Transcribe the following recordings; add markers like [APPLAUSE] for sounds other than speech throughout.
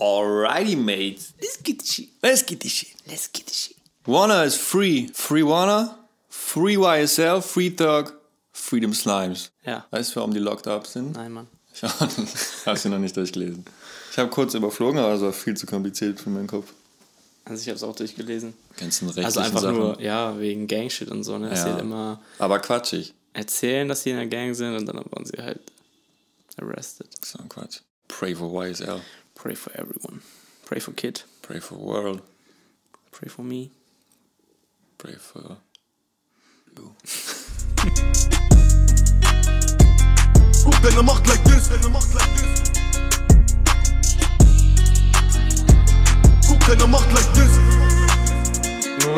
Alrighty, mate. Let's get the shit. Let's get this shit. Let's get the shit. Warner is free. Free Warner, Free YSL, Free Thug, Freedom Slimes. Ja. Weißt du, warum die locked up sind? Nein, Mann. Ich habe sie [LAUGHS] noch nicht durchgelesen. Ich habe kurz überflogen, aber es war viel zu kompliziert für meinen Kopf. Also ich habe es auch durchgelesen. Ganzen rechtlichen Also einfach Sachen. nur, ja, wegen Gangshit und so, ne? Ja. immer Aber quatschig. erzählen, dass sie in der Gang sind und dann wurden sie halt arrested. So ein Quatsch. Pray for YSL. Pray for everyone. Pray for Kid. Pray for world. Pray for me. Pray for you. Guck deine Macht like this, deine Macht like this. Guck deine Macht like this.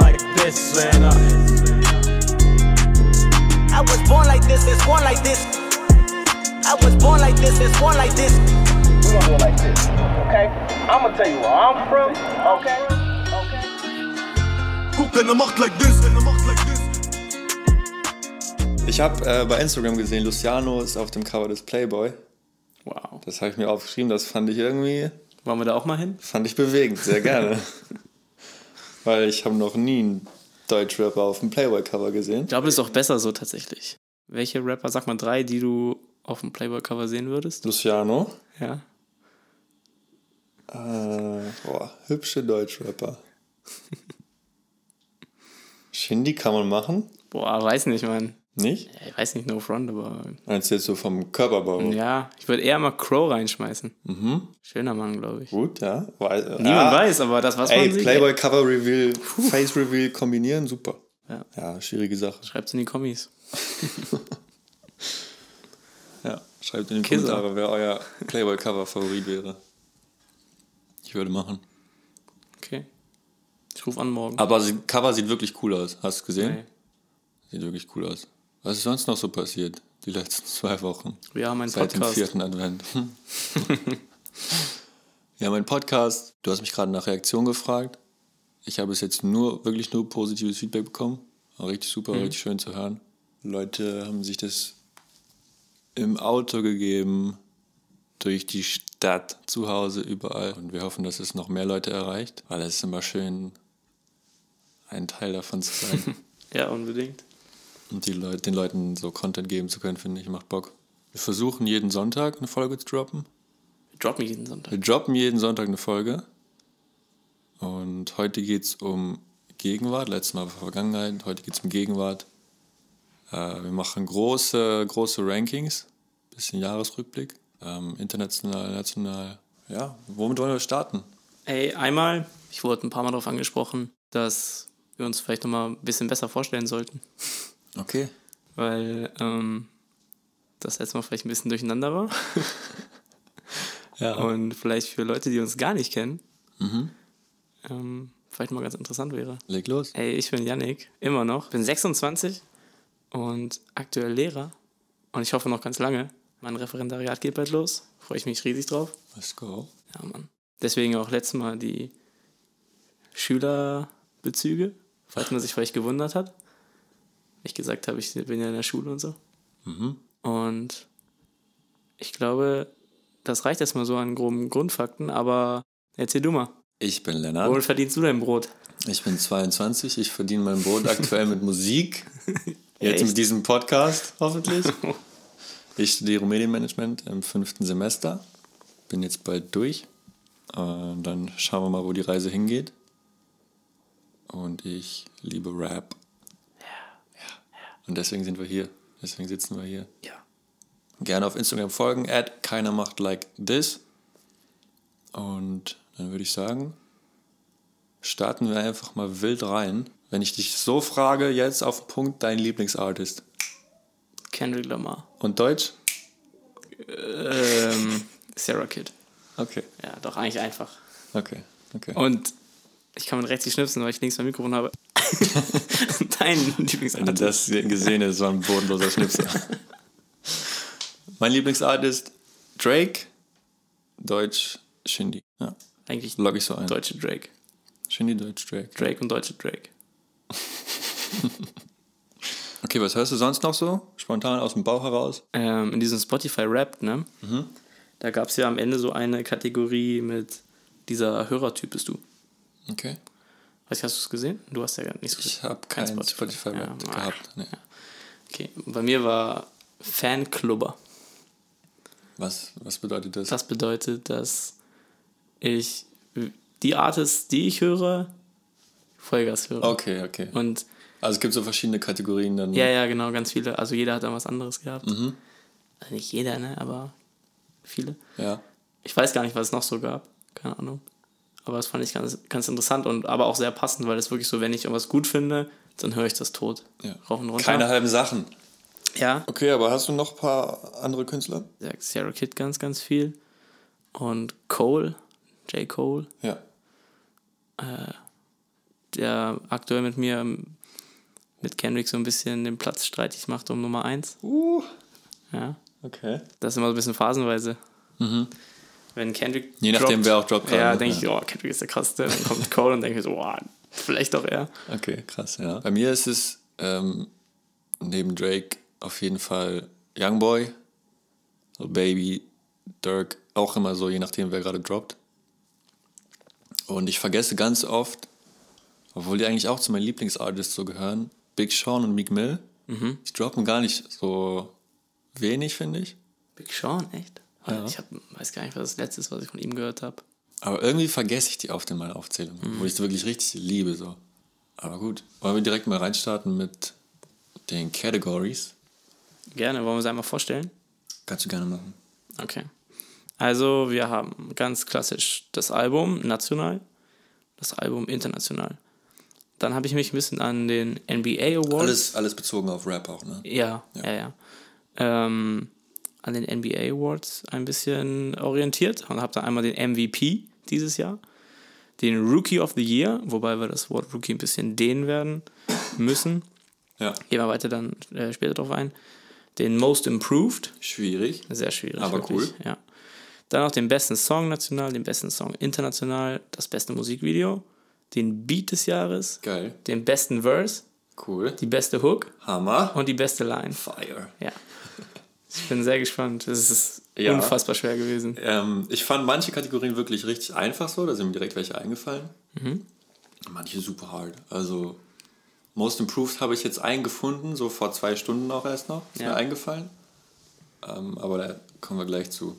like this, man. I was born like this, it's born like this. I was born like this, it's born like this. we gonna do it like this, okay? I'm gonna tell you where I'm from, okay? Okay. Guck deine Macht like this, deine Macht like this. Ich habe äh, bei Instagram gesehen, Luciano ist auf dem Cover des Playboy. Wow. Das habe ich mir aufgeschrieben, das fand ich irgendwie, Wollen wir da auch mal hin? fand ich bewegend, sehr gerne. [LAUGHS] Weil ich habe noch nie einen Deutschrapper auf dem Playboy-Cover gesehen. Ich glaube, das ist auch besser so tatsächlich. Welche Rapper, sag mal drei, die du auf dem Playboy-Cover sehen würdest? Luciano, Ja. Äh, boah, hübsche Deutschrapper. [LAUGHS] Shindy kann man machen, Boah, weiß nicht, Mann. nicht? Ich weiß nicht, no front, aber du jetzt so vom Körperbau? ja, ich würde eher mal Crow reinschmeißen. Schöner Mann, glaube ich. Gut, ja. Weil, Niemand ah, weiß, aber das, was Ey, man sieht. Playboy Cover Reveal, Face Reveal kombinieren, super. Ja. Ja, schwierige Sache. Schreibt's in die Kommis. [LAUGHS] Ja, schreibt in die Kisser. Kommentare, wer euer Playboy Cover Favorit wäre. Ich würde machen. Okay. Ich rufe an morgen. Aber das Cover sieht wirklich cool aus. Hast du gesehen? Nee. Sieht wirklich cool aus. Was ist sonst noch so passiert? Die letzten [LAUGHS] zwei Wochen. Wir haben einen Seit dem Podcast. vierten Advent. [LAUGHS] ja, mein Podcast. Du hast mich gerade nach Reaktion gefragt. Ich habe bis jetzt nur, wirklich nur positives Feedback bekommen. War richtig super, Mhm. richtig schön zu hören. Leute haben sich das im Auto gegeben, durch die Stadt, zu Hause, überall. Und wir hoffen, dass es noch mehr Leute erreicht, weil es ist immer schön, ein Teil davon zu sein. [LAUGHS] Ja, unbedingt. Und die Leute, den Leuten so Content geben zu können, finde ich, macht Bock. Wir versuchen jeden Sonntag eine Folge zu droppen. Wir droppen jeden Sonntag. Wir droppen jeden Sonntag eine Folge. Und heute geht es um Gegenwart. Letztes Mal war Vergangenheit. Heute geht es um Gegenwart. Äh, wir machen große, große Rankings. Bisschen Jahresrückblick. Ähm, international, national. Ja, womit wollen wir starten? Ey, einmal, ich wurde ein paar Mal darauf angesprochen, dass wir uns vielleicht nochmal ein bisschen besser vorstellen sollten. Okay. Weil ähm, das letzte Mal vielleicht ein bisschen durcheinander war. [LAUGHS] Ja. Und vielleicht für Leute, die uns gar nicht kennen, Mhm. ähm, vielleicht mal ganz interessant wäre. Leg los. Ey, ich bin Yannick, immer noch. Bin 26 und aktuell Lehrer. Und ich hoffe noch ganz lange. Mein Referendariat geht bald los. Freue ich mich riesig drauf. Let's go. Ja, Mann. Deswegen auch letztes Mal die Schülerbezüge, falls man sich vielleicht gewundert hat. Ich gesagt habe, ich bin ja in der Schule und so. Und ich glaube, das reicht erstmal so an groben Grundfakten, aber erzähl du mal. Ich bin Lennart. Womit verdienst du dein Brot? Ich bin 22, ich verdiene mein Brot aktuell mit Musik. [LAUGHS] Jetzt Echt? mit diesem Podcast, hoffentlich. [LAUGHS] Ich studiere Medienmanagement im fünften Semester. Bin jetzt bald durch. Und dann schauen wir mal, wo die Reise hingeht. Und ich liebe Rap. Ja. Und deswegen sind wir hier. Deswegen sitzen wir hier. Ja. Gerne auf Instagram folgen, at keiner macht like this. Und dann würde ich sagen, starten wir einfach mal wild rein. Wenn ich dich so frage, jetzt auf den Punkt, dein Lieblingsartist. Kendrick Lamar. Und Deutsch? Ähm, Sarah Kid. Okay, Ja, doch eigentlich einfach. okay, okay. Und ich kann mit rechts nicht schnipsen, weil ich links mein Mikrofon habe. [LAUGHS] Dein Wenn du Lieblingsartist. das gesehen hast, war ein bodenloser Schnipsel. [LAUGHS] mein Lieblingsartist Drake, Deutsch Shindy. Ja, Eigentlich log ich so ein. deutsche Drake. Shindy, Deutsch, Drake. Drake und deutsche Drake. [LAUGHS] Okay, was hörst du sonst noch so? Spontan aus dem Bauch heraus? Ähm, in diesem Spotify Rap, ne? Da gab es ja am Ende so eine Kategorie mit dieser Hörertyp bist du. Okay. Weiß ich, hast du es gesehen? Du hast ja nicht so Ich habe kein Spotify, Ja, gehabt. Nee. Okay, bei mir war Fanclubber. Was, was bedeutet das? Das bedeutet, dass ich die Artists, die ich höre, Vollgas höre. Okay, okay. Und Also es gibt so verschiedene Kategorien dann. ja, ja, genau, ganz viele. Also jeder hat da was anderes gehabt. Mhm. Also nicht jeder, ne, aber viele. Ja. Ich weiß gar nicht, was es noch so gab. Keine Ahnung. Aber das fand ich ganz, ganz interessant und aber auch sehr passend, weil es wirklich so, wenn ich irgendwas gut finde, dann höre ich das tot. ja. Rauf und runter. Keine halben Sachen. Ja. Okay, aber hast du noch ein paar andere Künstler? Sagt Sarah Kid ganz, ganz viel. Und Cole, J. Cole, Ja. der aktuell mit mir mit Kendrick so ein bisschen den Platz streitig macht um Nummer 1. Uh. Ja. Okay. Das ist immer so ein bisschen phasenweise. Wenn Kendrick. Mhm. Je nachdem, wer auch droppt Ja, ne? denke ich, oh, Kendrick ist der krasseste. Dann kommt [LAUGHS] Cole und denke ich so, oh, vielleicht doch er. Okay, krass, ja. Bei mir ist es ähm, neben Drake auf jeden Fall Youngboy, Baby, Dirk, auch immer so, je nachdem, wer gerade droppt. Und ich vergesse ganz oft, obwohl die eigentlich auch zu meinen Lieblingsartists so gehören, Big Sean und Meek Mill. Mhm. Die droppen gar nicht so wenig, finde ich. Big Sean, echt? Ja. Ich hab, weiß gar nicht, was das letzte ist, was ich von ihm gehört habe. Aber irgendwie vergesse ich die oft in meiner Aufzählung, wo ich es wirklich richtig liebe. So. Aber gut, wollen wir direkt mal reinstarten mit den Categories? Gerne, wollen wir es einmal vorstellen? Kannst du gerne machen. Okay. Also, wir haben ganz klassisch das Album national, das Album international. Dann habe ich mich ein bisschen an den NBA Awards. Alles, alles bezogen auf Rap auch, ne? Ja, ja, ja. Ähm, an den NBA Awards ein bisschen orientiert und habe da einmal den MVP dieses Jahr, den Rookie of the Year, wobei wir das Wort Rookie ein bisschen dehnen werden müssen. Ja. Gehen wir weiter dann äh, später drauf ein. Den Most Improved, Schwierig. sehr schwierig. Aber wirklich, Ja. Dann noch den besten Song national, den besten Song international, das beste Musikvideo, den Beat des Jahres, Geil. den besten Verse, Cool. die beste Hook Hammer. und die beste Line. Fire. Ja. Ich bin sehr gespannt. Das ist Ja. unfassbar schwer gewesen. Ähm, ich fand manche Kategorien wirklich richtig einfach so, da sind mir direkt welche eingefallen. Manche super hart. Also Most Improved habe ich jetzt einen gefunden, so vor zwei Stunden auch erst noch. Ist Ja. mir eingefallen. Ähm, aber da kommen wir gleich zu.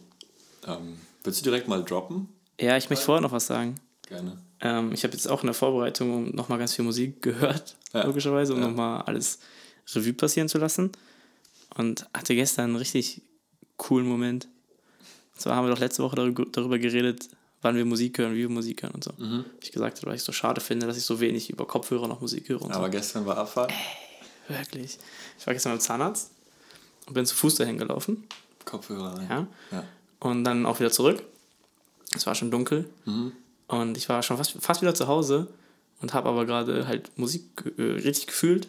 Ähm, willst du direkt mal droppen? Ja, ich möchte vorher noch was sagen. Gerne. Ähm, ich habe jetzt auch in der Vorbereitung nochmal ganz viel Musik gehört, Ja. logischerweise, um Ja. nochmal alles Revue passieren zu lassen. Und hatte gestern einen richtig coolen Moment. Und zwar haben wir doch letzte Woche darüber, geredet, wann wir Musik hören, wie wir Musik hören und so. Mhm. Ich gesagt habe, weil ich es so schade finde, dass ich so wenig über Kopfhörer noch Musik höre und Aber gestern war Abfahrt. so. Wirklich. Ich war gestern beim Zahnarzt und bin zu Fuß dahin gelaufen. Kopfhörer rein. Ja. ja. Und dann auch wieder zurück. Es war schon dunkel. Und ich war schon fast, fast wieder zu Hause und habe aber gerade halt Musik äh, richtig gefühlt.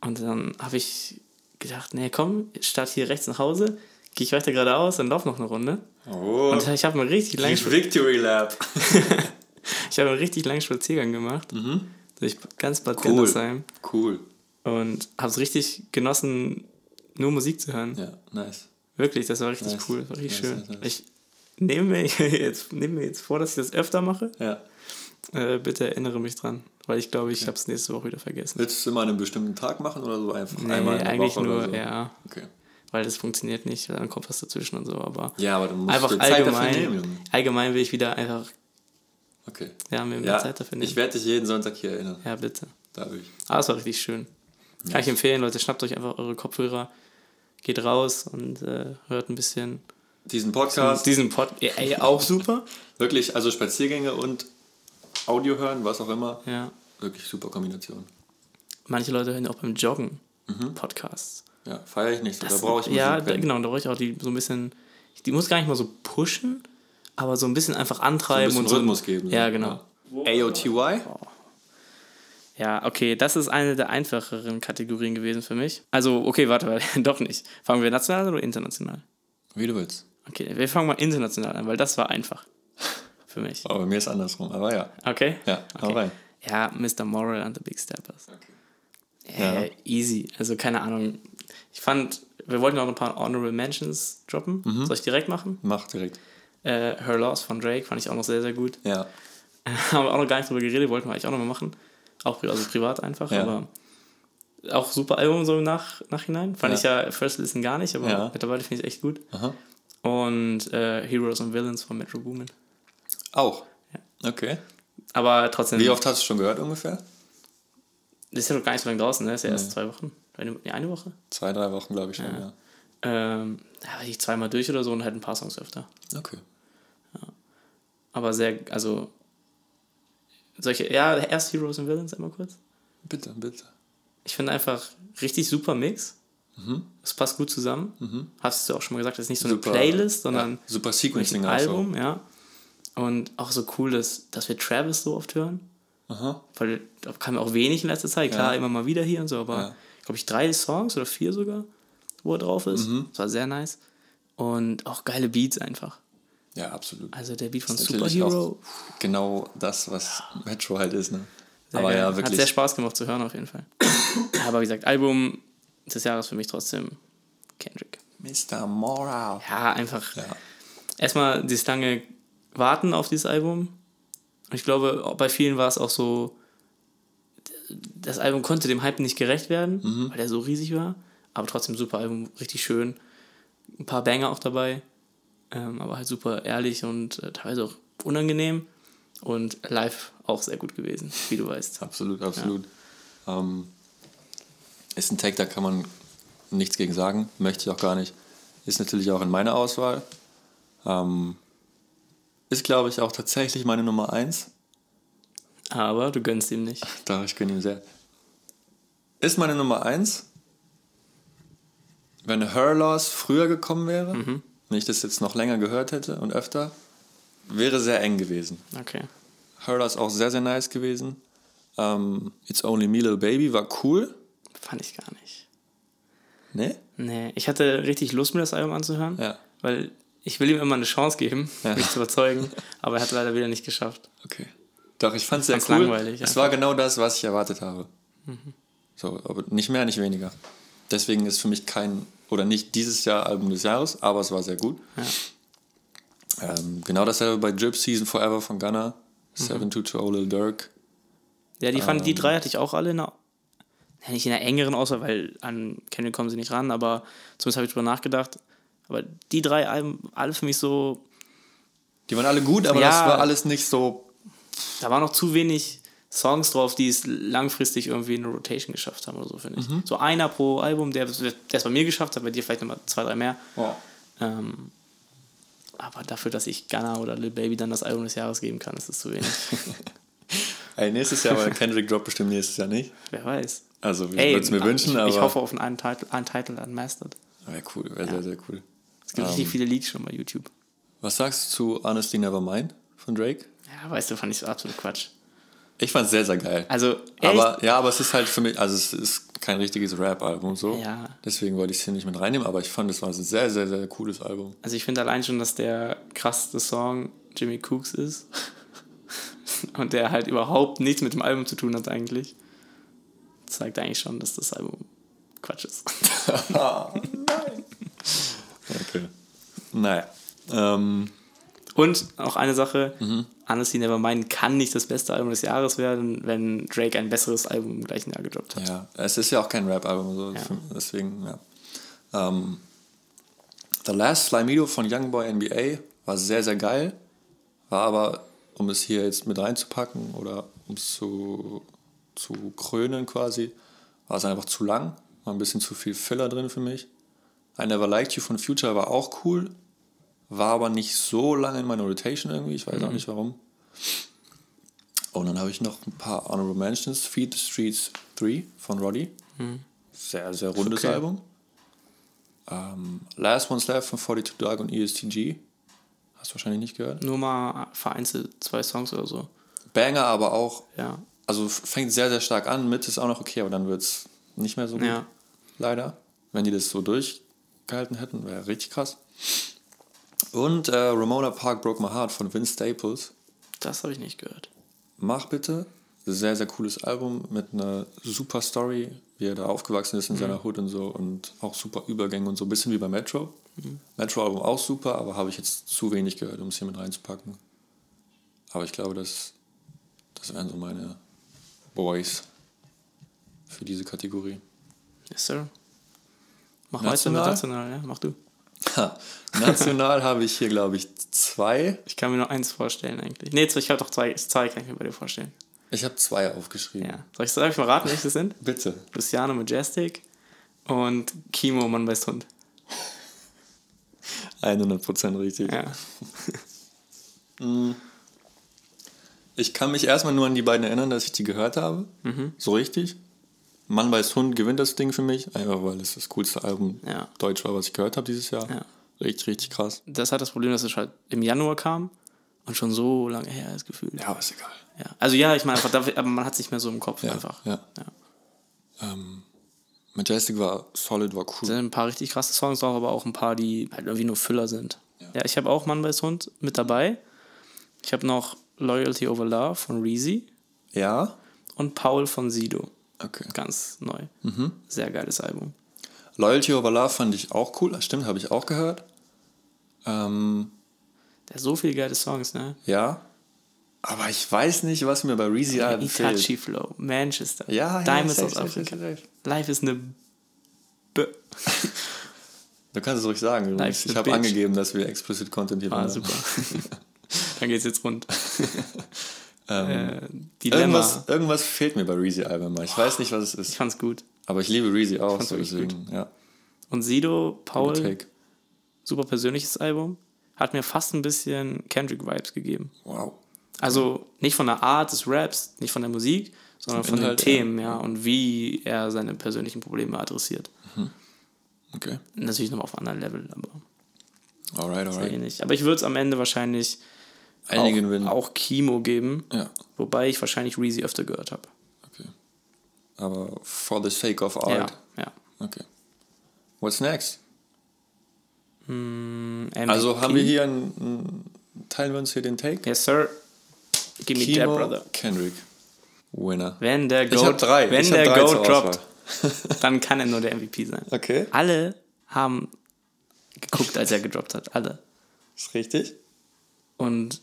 Und dann habe ich gedacht, nee, komm, statt hier rechts nach Hause, gehe ich weiter geradeaus und laufe noch eine Runde. Oh, Und ich habe einen richtig langen, Victory Lab. [LAUGHS] ich habe einen richtig langen Spaziergang gemacht. Durch ganz Bad Cool. Gandersheim. Cool. Und habe es richtig genossen, nur Musik zu hören. Ja, nice. Wirklich, das war richtig Nice. cool, das war richtig Nice, schön. nice. Ich nehme mir, [LAUGHS] jetzt, nehme mir jetzt vor, dass ich das öfter mache. Ja. Äh, bitte erinnere mich dran, weil ich glaube, ich habe es nächste Woche wieder vergessen. Willst du es immer an einem bestimmten Tag machen oder so einfach Nee, einmal eigentlich Woche nur, so? ja, Okay. weil das funktioniert nicht, weil dann kommt was dazwischen und so, aber Ja, aber dann musst einfach du Zeit dafür allgemein, nehmen, Junge. allgemein will ich wieder einfach, Okay. ja, mir mehr Ja, Zeit dafür nehmen. ich werde dich jeden Sonntag hier erinnern. ja, bitte. Dadurch. Aber es war richtig schön. Kann ich empfehlen, Leute, schnappt euch einfach eure Kopfhörer, geht raus und äh, hört ein bisschen Diesen Podcast, diesen Pod, ja, ey, auch super. [LAUGHS] wirklich, also Spaziergänge und Audio hören, was auch immer, Ja. wirklich super Kombination. Manche Leute hören ja auch beim Joggen Podcasts. Ja, feiere ich nicht so. Da Das- brauche ich Musik. Ja, da, genau, da brauche ich auch die so ein bisschen, die muss gar nicht mal so pushen, aber so ein bisschen einfach antreiben bisschen und so. Rhythmus geben, Ja, so. genau. AOTY? Ja, okay, das ist eine der einfacheren Kategorien gewesen für mich. Also, okay, warte, weil, [LAUGHS] doch nicht. Fangen wir national oder international? Wie du willst. Okay, wir fangen mal international an, weil das war einfach für mich. Aber bei mir ist andersrum. Aber ja. Okay? Ja, hau okay. rein. Ja, Mr. Moral and the Big Steppers. Ja. Äh, easy. Also, keine Ahnung. Ich fand, wir wollten auch ein paar Honorable Mentions droppen. Mhm. Soll ich direkt machen? Mach direkt. Äh, Her Loss von Drake fand ich auch noch sehr, sehr gut. Ja. [LAUGHS] haben wir auch noch gar nicht drüber geredet, wollten wir eigentlich auch noch mal machen. Auch also privat einfach, Ja. aber auch super Album so im Nach Nachhinein. Fand Ja. ich ja First Listen gar nicht, aber Ja. mittlerweile finde ich echt gut. Aha. Und äh, Heroes and Villains von Metro Boomin. Auch. Okay. Aber trotzdem, Wie oft hast du schon gehört ungefähr? das ist ja noch gar nicht so lange draußen, ne? ist ja erst zwei Wochen. Eine, nee, eine Woche. Zwei, drei Wochen, glaube ich schon, ja. Ähm, ja, weiß ich zweimal durch oder so und halt ein paar Songs öfter. Okay. Aber sehr, also solche, ja, erst Heroes and Villains einmal kurz. Bitte, bitte. Ich finde einfach richtig super Mix. Es passt gut zusammen. Hast du auch schon mal gesagt, das ist nicht so eine Super, Playlist, sondern ja, super wirklich Sequencing ein so. Album, ja. Und auch so cool, dass, dass wir Travis so oft hören. Aha. Weil da kam auch wenig in letzter Zeit. Klar, Ja. immer mal wieder hier und so, aber Ja. glaube ich drei Songs oder vier sogar, wo er drauf ist. Mhm. Das war sehr nice. Und auch geile Beats einfach. Ja, absolut. Also der Beat von Das Superhero. Genau das, was Metro halt ist, ne? Sehr Aber geil. ja, Hat sehr wirklich. Spaß gemacht zu hören auf jeden Fall. Aber wie gesagt, Album des Jahres für mich trotzdem Kendrick. Mr. Moral. Ja, einfach Ja. erstmal dieses lange Warten auf dieses Album. Und ich glaube, bei vielen war es auch so, das Album konnte dem Hype nicht gerecht werden, Mhm. weil der so riesig war. Aber trotzdem super Album, richtig schön. Ein paar Banger auch dabei. Ähm, aber halt super ehrlich und äh, teilweise auch unangenehm. Und live auch sehr gut gewesen, wie du weißt. Absolut, absolut. Ähm, ist ein Take, da kann man nichts gegen sagen, möchte ich auch gar nicht. Ist natürlich auch in meiner Auswahl. Ähm, ist, glaube ich, auch tatsächlich meine Nummer 1. Aber du gönnst ihm nicht. [LAUGHS] Da ich gönne ihm sehr. Ist meine Nummer 1. Wenn Her Loss früher gekommen wäre, wenn ich das jetzt noch länger gehört hätte und öfter, wäre sehr eng gewesen. Okay. Her Loss auch sehr, sehr nice gewesen. Ähm, It's Only Me, Little Baby war cool. Fand ich gar nicht. Ne? Nee, ich hatte richtig Lust, mir das Album anzuhören. Ja. Weil ich will ihm immer eine Chance geben, Ja. mich zu überzeugen. Aber er hat leider wieder nicht geschafft. Okay. Doch, ich fand es sehr cool. langweilig es war genau das, was ich erwartet habe. So, aber nicht mehr, nicht weniger. Deswegen ist für mich kein, oder nicht dieses Jahr Album des Jahres, aber es war sehr gut. Ähm, genau dasselbe bei Drip Season Forever von Gunna. Mhm. 722 Lil Durk. Ja, die, fand, Ähm. die drei hatte ich auch alle in einer, ja, nicht in einer engeren Auswahl, weil an Kendrick kommen sie nicht ran, aber zumindest habe ich drüber nachgedacht. Aber die drei Alben, alle für mich so, Die waren alle gut, aber Ja. das war alles nicht so. da waren noch zu wenig Songs drauf, die es langfristig irgendwie in eine Rotation geschafft haben oder so, finde ich. Mhm. So einer pro Album, der der es bei mir geschafft hat, bei dir vielleicht nochmal zwei, drei mehr. Ähm, aber dafür, dass ich Gunna oder Lil Baby dann das Album des Jahres geben kann, ist es zu wenig. [LAUGHS] Ey, nächstes Jahr, weil [LAUGHS] Kendrick droppt bestimmt nächstes Jahr nicht. Wer weiß. Also, ich würde es mir wünschen, ich, aber. ich hoffe auf einen Untitled, Untitled Unmastered. Wäre cool, wäre sehr, sehr cool. Es gibt richtig viele Leaks schon bei YouTube. Was sagst du zu Honestly Nevermind von Drake? Ja, weißt du, fand ich so absolut Quatsch. Ich fand es sehr, sehr geil. Also, aber ja, aber es ist halt für mich, also es ist kein richtiges Rap-Album so. Ja. Deswegen wollte ich es hier nicht mit reinnehmen, aber ich fand es war ein sehr, sehr, sehr cooles Album. Also ich finde allein schon, dass der krasseste Song Jimmy Cooks ist. [LAUGHS] Und der halt überhaupt nichts mit dem Album zu tun hat eigentlich. Zeigt eigentlich schon, dass das Album Quatsch ist. [LAUGHS] Okay. Naja. Ähm, Und auch eine Sache, Mhm. Honestly Nevermind kann nicht das beste Album des Jahres werden, wenn Drake ein besseres Album im gleichen Jahr gedroppt hat. ja, es ist ja auch kein Rap-Album, so, Ja. deswegen, ja. Ähm, The Last Flamingo von Youngboy NBA war sehr, sehr geil. War aber, um es hier jetzt mit reinzupacken oder um es zu, zu krönen quasi, war es einfach zu lang. War ein bisschen zu viel Filler drin für mich. I Never Liked You von Future war auch cool. War aber nicht so lange in meiner Rotation irgendwie. Ich weiß auch nicht warum. Und dann habe ich noch ein paar Honorable Mentions. Feed the Streets 3 von Roddy. Sehr, sehr rundes okay. Album. Ähm, Last One's Left von 42 Dog und ESTG. Hast du wahrscheinlich nicht gehört. Nur mal vereinzelt zwei Songs oder so. Banger, aber auch, Ja. Also fängt sehr, sehr stark an. Mit ist auch noch okay, aber dann wird es nicht mehr so gut. Ja. Leider. Wenn die das so durchgehalten hätten, wäre richtig krass. Und äh, Ramona Park Broke My Heart von Vince Staples. Das habe ich nicht gehört. Mach bitte. Sehr, sehr cooles Album mit einer super Story. wie er da aufgewachsen ist in seiner Hood und so und auch super Übergänge und so, ein bisschen wie bei Metro. Metro-Album auch super, aber habe ich jetzt zu wenig gehört, um es hier mit reinzupacken. Aber ich glaube, das, das wären so meine Boys für diese Kategorie. Yes, sir. Mach National? weiter mit national, ja? Mach du. Ha, national [LAUGHS] habe ich hier, glaube ich, zwei. Ich kann mir nur eins vorstellen eigentlich. Nee, ich habe doch zwei, zwei kann ich mir bei dir vorstellen. Ich habe zwei aufgeschrieben. Ja. Soll ich, soll ich mal raten, welche das sind? [LAUGHS] Bitte. Luciano Majestic und Kimo Mann weiß Hund. [LAUGHS] 100% richtig. Ja. Ich kann mich erstmal nur an die beiden erinnern, dass ich die gehört habe. Mhm. So richtig. Mann weiß Hund gewinnt das Ding für mich, einfach weil es das coolste Album Ja. Deutsch war, was ich gehört habe dieses Jahr. Ja. Richtig, richtig krass. Das hat das Problem, dass es halt im Januar kam und schon so lange her ist gefühlt. Ja, aber ist egal. Ja. Also ja, ich meine einfach, dafür- aber man hat es nicht mehr so im Kopf Ja, einfach. ja. Ähm, Majestic war solid, war Da cool. sind ein paar richtig krasse Songs drauf, aber auch ein paar, die halt irgendwie nur Füller sind. Ja, ich habe auch Mann weiß Hund mit dabei. Ich habe noch Loyalty Over Love von Reezy Ja? und Paul von Sido. Okay. Ganz neu. Mhm. Sehr geiles Album. Loyalty Over Love fand ich auch cool. Das stimmt, habe ich auch gehört. Ähm, Der hat so viele geile Songs, ne? ja. Aber ich weiß nicht, was mir bei Reezy fehlt. Itachi Flow, Manchester, Ja, ja, Diamonds aus Afrika. Life is eine B. [LAUGHS] Du kannst es ruhig sagen. a Ich habe angegeben, dass wir explicit Content hier Ah, machen. super. [LAUGHS] Dann geht's jetzt rund. [LAUGHS] Ähm, äh, irgendwas, irgendwas fehlt mir bei Reezy Album. Ich weiß nicht, was es Ich ist. fand's gut. Aber ich liebe Reezy auch. So deswegen, ja. Und Sido, Paul, super persönliches Album, hat mir fast ein bisschen Kendrick-Vibes gegeben. Wow. Also nicht von der Art des Raps, nicht von der Musik, sondern von Inhalt, den Themen, ja, und wie er seine persönlichen Probleme adressiert. Okay. Natürlich nochmal auf einem anderen Level, aber Alright, alright. ähnlich. Aber ich würde es am Ende wahrscheinlich Einigen auch, auch Kimo geben, Ja. wobei ich wahrscheinlich Reezy öfter gehört habe. Okay. Aber for the sake of Ja, art. ja. Okay. What's next? MVP. Also haben wir hier einen, teilen wir uns hier den Take? Yes, sir. Give me that, Kimo, brother. Kendrick. Winner. Wenn der Goat, drei. Wenn der drei Goat droppt, dann [LAUGHS] kann er nur der MVP sein. Okay. Alle haben geguckt, als er gedroppt hat. Alle. Ist richtig. Und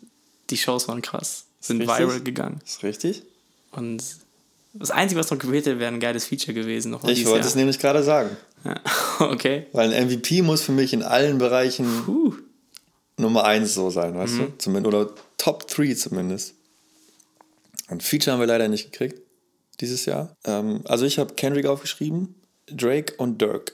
die Shows waren krass. Sind Richtig. viral gegangen. Ist richtig. Und das Einzige, was noch gewählt hätte, wäre ein geiles Feature gewesen. Noch Ich wollte es Jahr. nämlich gerade sagen. Ja. [LAUGHS] Okay. Weil ein MVP muss für mich in allen Bereichen Puh. Nummer 1 so sein, weißt Mhm. du? Zumindest, oder Top 3 zumindest. Ein Feature haben wir leider nicht gekriegt dieses Jahr. Ähm, also ich habe Kendrick aufgeschrieben, Drake und Dirk.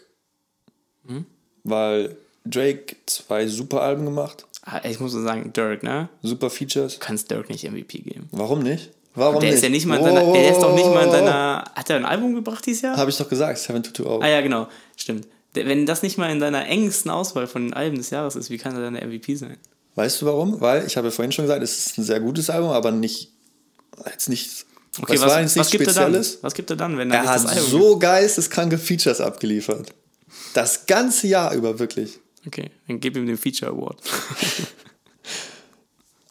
Mhm. Weil Drake zwei super Alben gemacht, Ich muss so sagen, Dirk, ne? super Features. Du kannst Dirk nicht MVP geben. Warum nicht? Warum Der nicht? ist ja nicht mal in seiner, Oh, der ist doch nicht mal in seiner, hat er ein Album gebracht dieses Jahr? Habe ich doch gesagt, 722. Ah ja, genau, stimmt. Wenn das nicht mal in deiner engsten Auswahl von den Alben des Jahres ist, wie kann er dann der MVP sein? Weißt du warum? Weil, ich habe ja vorhin schon gesagt, es ist ein sehr gutes Album, aber nicht, jetzt nicht, Okay, was, war jetzt was gibt er dann? Spezielles. Was gibt er dann, wenn er Er hat so geisteskranke Features abgeliefert. Das ganze Jahr über wirklich. Okay, dann gib ihm den Feature Award. [LAUGHS]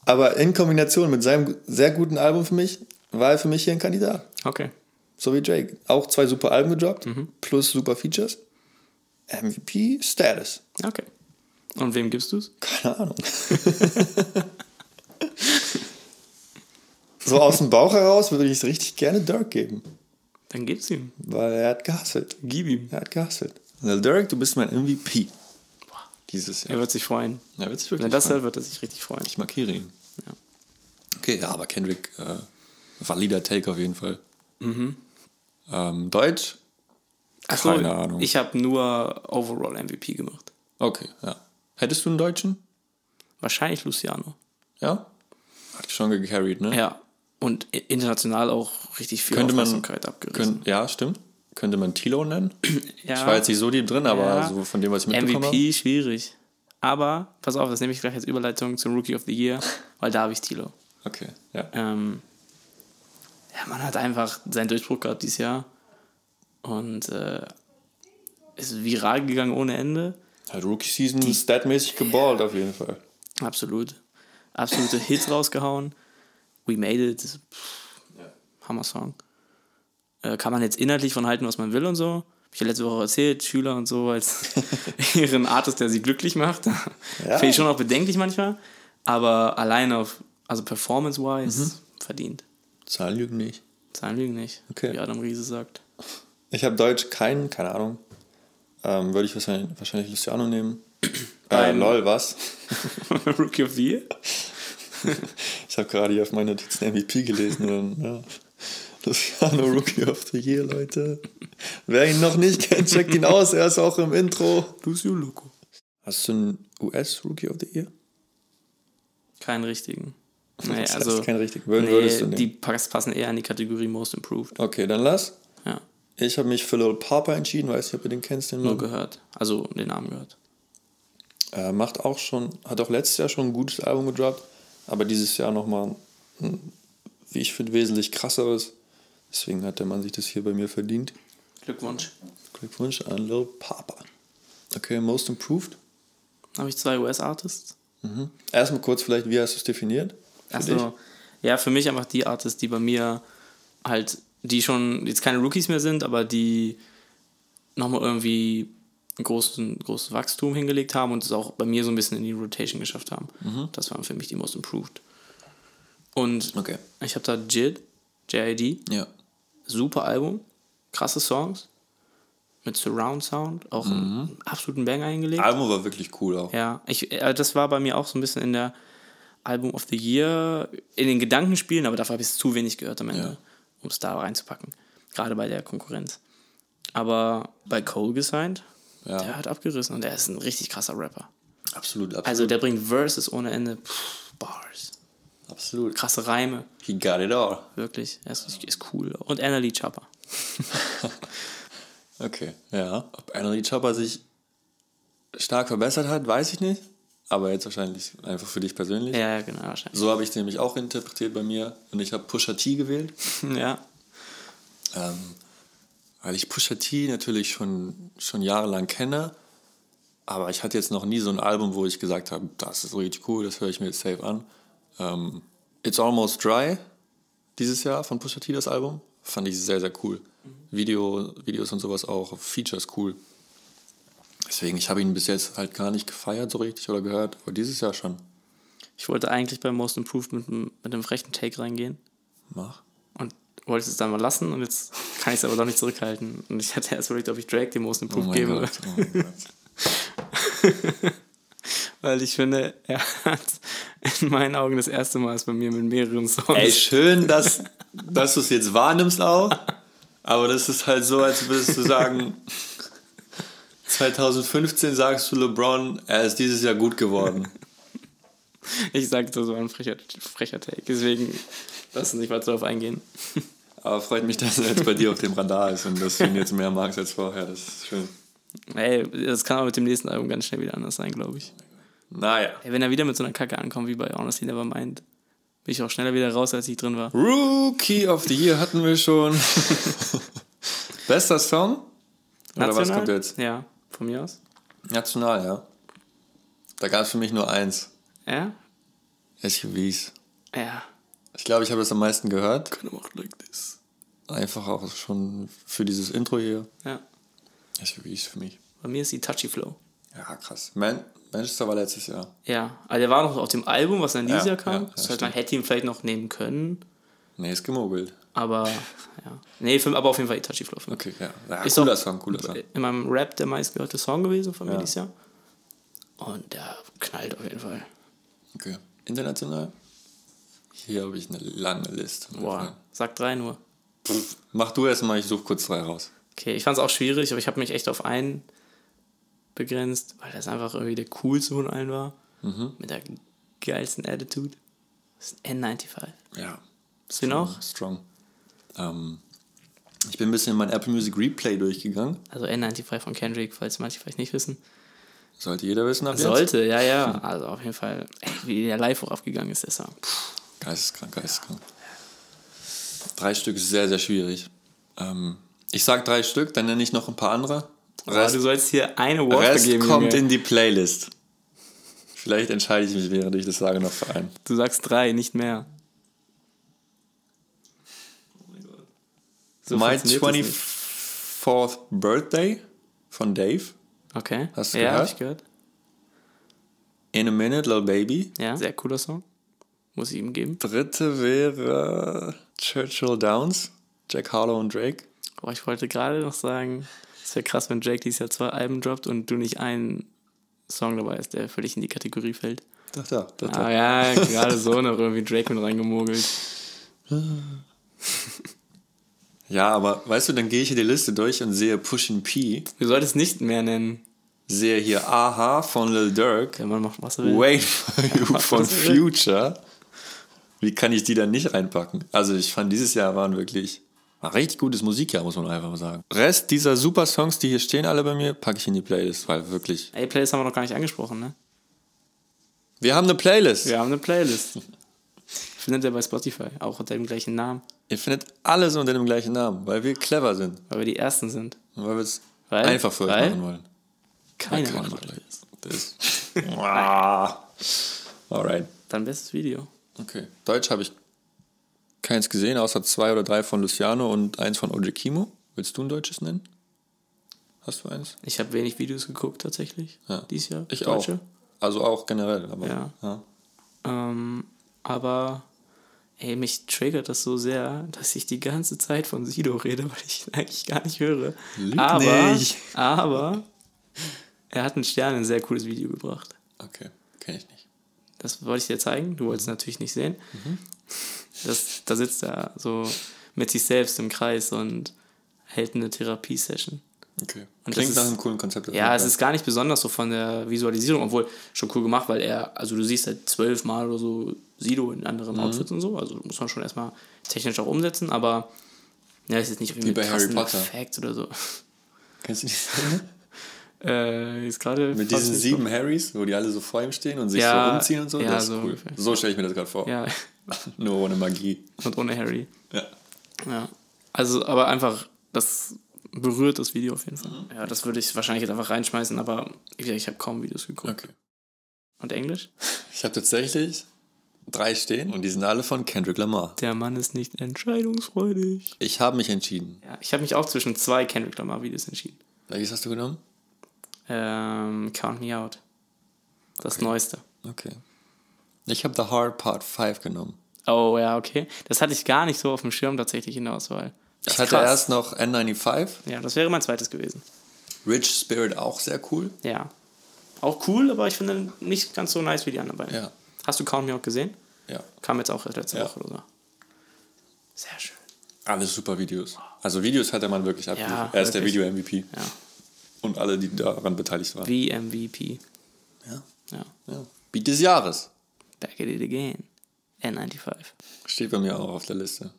Aber in Kombination mit seinem sehr guten Album für mich, war er für mich hier ein Kandidat. Okay. So wie Drake. Auch zwei super Alben gedroppt, Mhm. plus super Features. MVP Status. Okay. Und wem gibst du es? Keine Ahnung. [LAUGHS] so aus dem Bauch heraus würde ich es richtig gerne Dirk geben. Dann gib's ihm. Weil er hat gehustelt. Gib ihm. Er hat gehustelt. Also Dirk, du bist mein MVP. Dieses Er Jahr. wird sich freuen. Ja, wird sich Wenn wirklich er das freuen. hört, wird er sich richtig freuen. Ich markiere ihn. Ja. Okay, ja, aber Kendrick, äh, valider Take auf jeden Fall. Ähm, Deutsch? Achso, Keine Ahnung. ich habe nur Overall MVP gemacht. Okay, ja. Hättest du einen Deutschen? Wahrscheinlich Luciano. Ja? Hat schon gecarried, ne? Ja. Und international auch richtig viel Könnte man, Aufmerksamkeit abgerissen. könnt, ja, stimmt. Könnte man Tilo nennen? [CLEARS THROAT] ja. Ich war jetzt nicht so deep drin, aber Ja. so von dem, was ich mitbekommen MVP schwierig. Aber, pass auf, das nehme ich gleich als Überleitung zum Rookie of the Year, [LAUGHS] weil da habe ich Tilo. habe. Okay, ja. Ähm, ja, man hat einfach seinen Durchbruch gehabt dieses Jahr und äh, ist viral gegangen ohne Ende. Hat Rookie Season statmäßig geballt auf jeden Fall. Absolut. Absolute Hits rausgehauen. We Made It. Pff, Hammer-Song. Äh, kann man jetzt inhaltlich von halten, was man will und so. Hab ich ja letzte Woche erzählt, Schüler und so als [LAUGHS] ihren Artist, der sie glücklich macht. Finde ich schon auch bedenklich manchmal. Aber allein auf, also performance-wise, Mhm. verdient. Zahlen lügen nicht. Zahlen lügen nicht, Okay. wie Adam Riese sagt. Ich habe Deutsch keinen, keine Ahnung. Ähm, würde ich wahrscheinlich, wahrscheinlich Luciano nehmen. [CLEARS THROAT] Äh, lol, was? [LAUGHS] Rookie of the Year? [LAUGHS] Ich habe gerade hier auf meinen Notizen MVP gelesen. Und, ja. Luciano Rookie of the Year, Leute. Wer ihn noch nicht kennt, checkt ihn aus. Er ist auch im Intro. Lucio Loco. Hast du einen US Rookie of the Year? Keinen richtigen. Nee, Das also, heißt kein richtig. Wen nee, würdest du nehmen? die pass- passen eher in die Kategorie Most Improved. Okay, dann lass. Ja, Ich habe mich für Lil Papa entschieden. Weiß nicht, ob du den kennst. Den nur Mann. gehört. Also den Namen gehört. Er macht auch schon, hat auch letztes Jahr schon ein gutes Album gedroppt, aber dieses Jahr nochmal, wie ich finde, wesentlich krasseres. Deswegen hat der Mann sich das hier bei mir verdient. Glückwunsch. Glückwunsch an Lil Papa. Okay, Most Improved. Habe ich zwei US-Artists. Erstmal kurz vielleicht, wie hast du es definiert? Also, ja, für mich einfach die Artists, die bei mir halt, die schon jetzt keine Rookies mehr sind, aber die nochmal irgendwie ein großen, großes Wachstum hingelegt haben und es auch bei mir so ein bisschen in die Rotation geschafft haben. Das waren für mich die Most Improved. Und Okay. ich habe da JID, JID, Ja. Super Album, krasse Songs mit Surround Sound, auch einen absoluten Banger hingelegt. Album war wirklich cool auch. Ja, ich, äh, das war bei mir auch so ein bisschen in der Album of the Year, in den Gedankenspielen, aber dafür habe ich es zu wenig gehört am Ende, Ja. um es da reinzupacken. Gerade bei der Konkurrenz. Aber bei Cole gesigned, Ja. der hat abgerissen und der ist ein richtig krasser Rapper. Absolut, absolut. Also der bringt Verses ohne Ende, Pff, Bars, absolut. krasse Reime, He got it all. wirklich. Er ist, ist cool. Und Annalie Chopper. [LAUGHS] Okay, ja. Ob Annalie Chopper sich stark verbessert hat, weiß ich nicht. Aber jetzt wahrscheinlich einfach für dich persönlich. Ja, ja, genau, wahrscheinlich. So habe ich den nämlich auch interpretiert bei mir. Und ich habe Pusha T gewählt. [LAUGHS] Ja, Ähm, weil ich Pusha T natürlich schon, schon jahrelang kenne. Aber ich hatte jetzt noch nie so ein Album, wo ich gesagt habe, das ist richtig cool, das höre ich mir jetzt safe an. Ähm, It's Almost Dry, dieses Jahr von Pusha T, das Album, fand ich sehr, sehr cool. Video, Videos und sowas auch, Features cool. Deswegen, ich habe ihn bis jetzt halt gar nicht gefeiert so richtig oder gehört, aber dieses Jahr schon. ich wollte eigentlich bei Most Improved mit, einem- mit einem frechen Take reingehen. Mach. und wollte es dann mal lassen und jetzt [LAUGHS] kann ich es aber doch nicht zurückhalten. Und ich hatte erst überlegt, ob ich Drake den Most Oh Improved mein gebe, Gott. Oh mein Gott. [LAUGHS] weil ich finde, er [LAUGHS] hat in meinen Augen das erste Mal bei mir mit mehreren Songs. Ey, schön, dass, dass du es jetzt wahrnimmst auch. Aber das ist halt so, als würdest du sagen, [LAUGHS] 2015 sagst du LeBron, er ist dieses Jahr gut geworden. Ich sagte, das war ein frecher, frecher Take, deswegen lass uns nicht weiter darauf eingehen. Aber freut mich, dass er jetzt bei dir auf dem Radar ist und dass du ihn jetzt mehr magst als vorher. Das ist schön. Ey, das kann aber mit dem nächsten Album ganz schnell wieder anders sein, glaube ich. Naja. Ey, wenn er wieder mit so einer Kacke ankommt wie bei Honestly Nevermind, bin ich auch schneller wieder raus, als ich drin war. Rookie of the Year hatten wir schon. [LAUGHS] Bester Song? Oder was kommt jetzt? Ja, von mir aus. National, ja. Da gab es für mich nur eins. Ja? SUVs. Ja. Ich glaube, ich habe das am meisten gehört. Have walked like this. Einfach auch schon für dieses Intro hier. Ja. SUVs für mich. Bei mir ist die Touchy Flow. Ja, krass. Man Manchester war letztes Jahr. Ja, aber der war noch auf dem Album, was dann dieses Ja, Jahr kam. ja, das heißt, man hätte ihn vielleicht noch nehmen können, Nee, ist gemogelt. aber [LAUGHS] ja. Nee, aber auf jeden Fall für mich. Okay, ja. ja Ist cooler Song, cooler Song. In meinem Rap der meistgehörte Song gewesen von mir Ja. dieses Jahr. Und der knallt auf jeden Fall. Okay. International? Hier habe ich eine lange Liste. Boah, sag drei nur. Mach du erst mal, ich suche kurz drei raus. Okay, ich fand es auch schwierig, aber ich habe mich echt auf einen begrenzt, weil das einfach irgendwie der coolste von allen war. Mhm. Mit der geilsten Attitude. Das ist ein N95. Ja. Hast du auch? Strong. Ähm, ich bin ein bisschen in mein Apple Music Replay durchgegangen. Also N95 von Kendrick, falls manche vielleicht nicht wissen. Sollte jeder wissen ab jetzt. Sollte, ja, ja. Also auf jeden Fall, ey, wie der live auch abgegangen ist, der Song. Geisteskrank, geisteskrank. Drei Stück ist sehr, sehr schwierig. Ähm, ich sag drei Stück, dann nenne ich noch ein paar andere. Rest, du sollst hier eine Award Rest vergeben. kommt Junge. in die Playlist. Vielleicht entscheide ich mich, während ich das sage, noch für einen. Du sagst drei, nicht mehr. So My funktioniert das nicht. 24th Birthday von Dave. Okay. Hast du ja, gehört? hab ich gehört. In a Minute, Little Baby. Ja, sehr cooler Song. Muss ich ihm geben. Dritte wäre Churchill Downs, Jack Harlow und Drake. Aber ich wollte gerade noch sagen, es wäre krass, wenn Drake dieses Jahr zwei Alben droppt und du nicht einen Song dabei ist, der völlig in die Kategorie fällt. Da, da, da, Ah ja, gerade so noch irgendwie Drake mit reingemogelt. [LAUGHS] Ja, aber weißt du, dann gehe ich hier die Liste durch und sehe Pushin P, Du solltest nicht mehr nennen. sehe hier Aha von Lil Durk, Der Mann macht, was er will. Wait for [LAUGHS] You von. Future. Wie kann ich die dann nicht reinpacken? Also ich fand dieses Jahr waren wirklich richtig gutes Musikjahr, muss man einfach mal sagen. Rest dieser super Songs, die hier stehen alle bei mir, packe ich in die Playlist, weil wirklich. Ey, Playlist haben wir noch gar nicht angesprochen, ne? Wir haben eine Playlist. Wir haben eine Playlist. [LAUGHS] Findet ihr bei Spotify, auch unter dem gleichen Namen, Ihr findet alles unter dem gleichen Namen, weil wir clever sind. weil wir die Ersten sind. Und weil wir es einfach für euch machen wollen. Keine Ahnung. Das. Ah. [LAUGHS] Alright. Dann bestes Video. Okay. Deutsch habe ich keins gesehen, außer zwei oder drei von Luciano und eins von Oji Kimo. Willst du ein deutsches nennen? Hast du eins? Ich habe wenig Videos geguckt tatsächlich. Ja. Dieses Jahr. Ich Deutsche. auch. Also auch generell. Aber, Ja. ja. Ähm, aber ey, mich triggert das so sehr, dass ich die ganze Zeit von Sido rede, [LAUGHS] weil ich ihn eigentlich gar nicht höre. Lüg aber, nicht. aber er hat einen Stern in ein sehr cooles Video gebracht. Okay, kenne ich nicht. Das wollte ich dir zeigen. Du wolltest natürlich nicht sehen. Das, da sitzt er so mit sich selbst im Kreis und hält eine Therapiesession. Okay. Und Klingt nach einem coolen Konzept. Ja, es ist gar nicht besonders so von der Visualisierung, obwohl schon cool gemacht, weil er, also du siehst halt zwölfmal oder so Sido in Mhm. anderen Outfits und so, also muss man schon erstmal technisch auch umsetzen, aber ja, ist jetzt nicht irgendwie Wie bei Harry Potter. Facts oder so. Kennst du die Szene? [LAUGHS] Äh, ist gerade Mit diesen sieben Harrys, wo die alle so vor ihm stehen und sich Ja, so umziehen und so? ja, das ist so cool. ungefähr. So stelle ich mir das gerade vor. So. Ja, [LAUGHS] Nur ohne Magie. und ohne Harry. Ja. Ja. Also, aber einfach, das berührt das Video auf jeden Fall. Ja, das würde ich wahrscheinlich jetzt einfach reinschmeißen, aber gesagt, ich habe kaum Videos geguckt. Okay. Und Englisch? Ich habe tatsächlich drei stehen und die sind alle von Kendrick Lamar. Der Mann ist nicht entscheidungsfreudig. Ich habe mich entschieden. Ja, ich habe mich auch zwischen zwei Kendrick Lamar Videos entschieden. Welches hast du genommen? Ähm, Count Me Out. Das neueste. Okay. Ich habe The Hard Part 5 genommen. Oh ja, okay. Das hatte ich gar nicht so auf dem Schirm tatsächlich in der Auswahl. Das Ich hatte krass. erst noch N95. Ja, das wäre mein zweites gewesen. Rich Spirit auch sehr cool. Ja. Auch cool, aber ich finde nicht ganz so nice wie die anderen beiden. Ja. Hast du Count Me Out gesehen? Ja. Kam jetzt auch erst letzte Ja. Woche oder so. Sehr schön. Alles super Videos. Also Videos hat der Mann wirklich abgeliefert. Ja, er ist der wirklich. Video-MVP. Ja. Und alle, die daran beteiligt waren. Wie MVP. Ja. Ja. ja. Beat des Jahres. Back at it again. N95. Steht bei mir auch auf der Liste.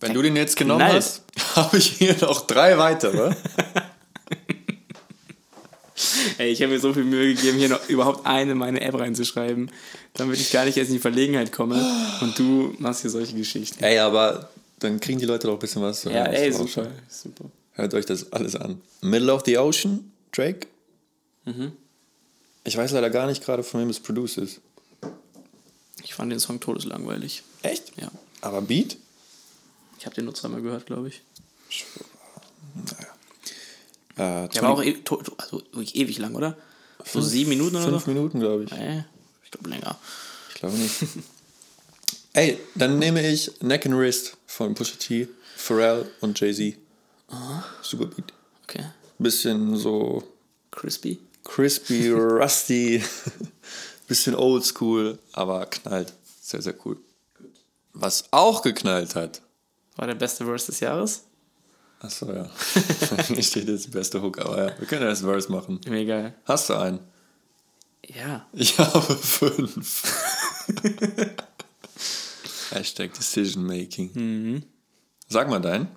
Wenn du den jetzt genommen Knallt. hast, [LAUGHS] habe ich hier noch drei weitere. [LAUGHS] Ey, ich habe mir so viel Mühe gegeben, hier noch überhaupt eine in meine App reinzuschreiben, damit ich gar nicht erst in die Verlegenheit komme. Und du machst hier solche Geschichten. Ey, aber dann kriegen die Leute doch ein bisschen was Ja, ey, super. super. Hört euch das alles an. Middle of the Ocean, Drake. Mhm. Ich weiß leider gar nicht gerade, von wem es produced ist. Ich fand den Song todeslangweilig. Echt? Ja. Aber Beat? Ich habe den nur zweimal gehört, glaube ich. Äh, Der war auch e also wirklich ewig lang, oder? So sieben Minuten oder Fünf so? Minuten, glaube ich. Nee, ich glaube länger. Ich glaube nicht. [LAUGHS] Ey, dann nehme ich Neck and Wrist von Pusha T, Pharrell und Jay-Z. Super Beat. Okay. Bisschen so Crispy. crispy, [LAUGHS] rusty, [LAUGHS] bisschen oldschool, aber knallt. Sehr, sehr cool. Was auch geknallt hat. War der beste Verse des Jahres? Achso, ja. [LAUGHS] Hier steht jetzt beste Hook, aber ja, wir können ja das Verse machen. Mir egal. Hast du einen? Ja. Ich habe fünf. Hashtag Decision Making. Sag mal deinen.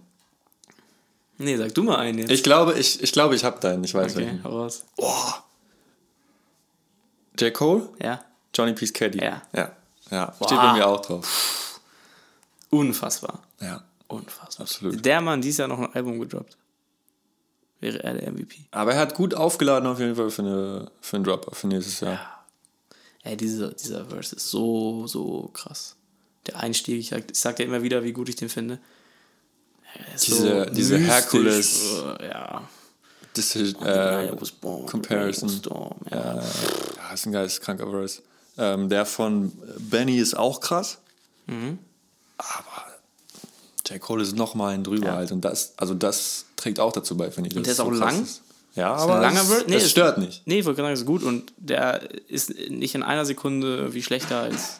Nee, sag du mal einen jetzt. Ich glaube, ich, ich, glaube, ich habe deinen. Ich weiß okay, welchen. hau raus. J. Cole? Ja. Johnny Peace Caddy. Ja. Ja. ja. Wow. Steht bei mir auch drauf. Unfassbar. Ja. Unfassbar. Absolut. Der Mann dieses Jahr noch ein Album gedroppt. Wäre er der MVP. Aber er hat gut aufgeladen auf jeden Fall für, eine, für einen Drop für nächstes Jahr. Ey, dieser, dieser Verse ist so, so krass. Der Einstieg, ich sag, ich sag dir immer wieder, wie gut ich den finde. Diese- diese Hercules- äh, Ja. Das ist, I äh, Comparison. Storm, ja. Ja, ist ein geisteskranker Verse. Ähm, der von Benny ist auch krass. Aber J. Cole ist noch mal ein drüber Ja. halt. Und das, also das trägt auch dazu bei, finde ich. Und der ist auch krass lang? Ist. Ja, Ist aber langer Verse? Nee, ist- stört nicht. Nee, ich wollte gerade sagen, ist gut und der ist nicht in einer Sekunde irgendwie schlechter als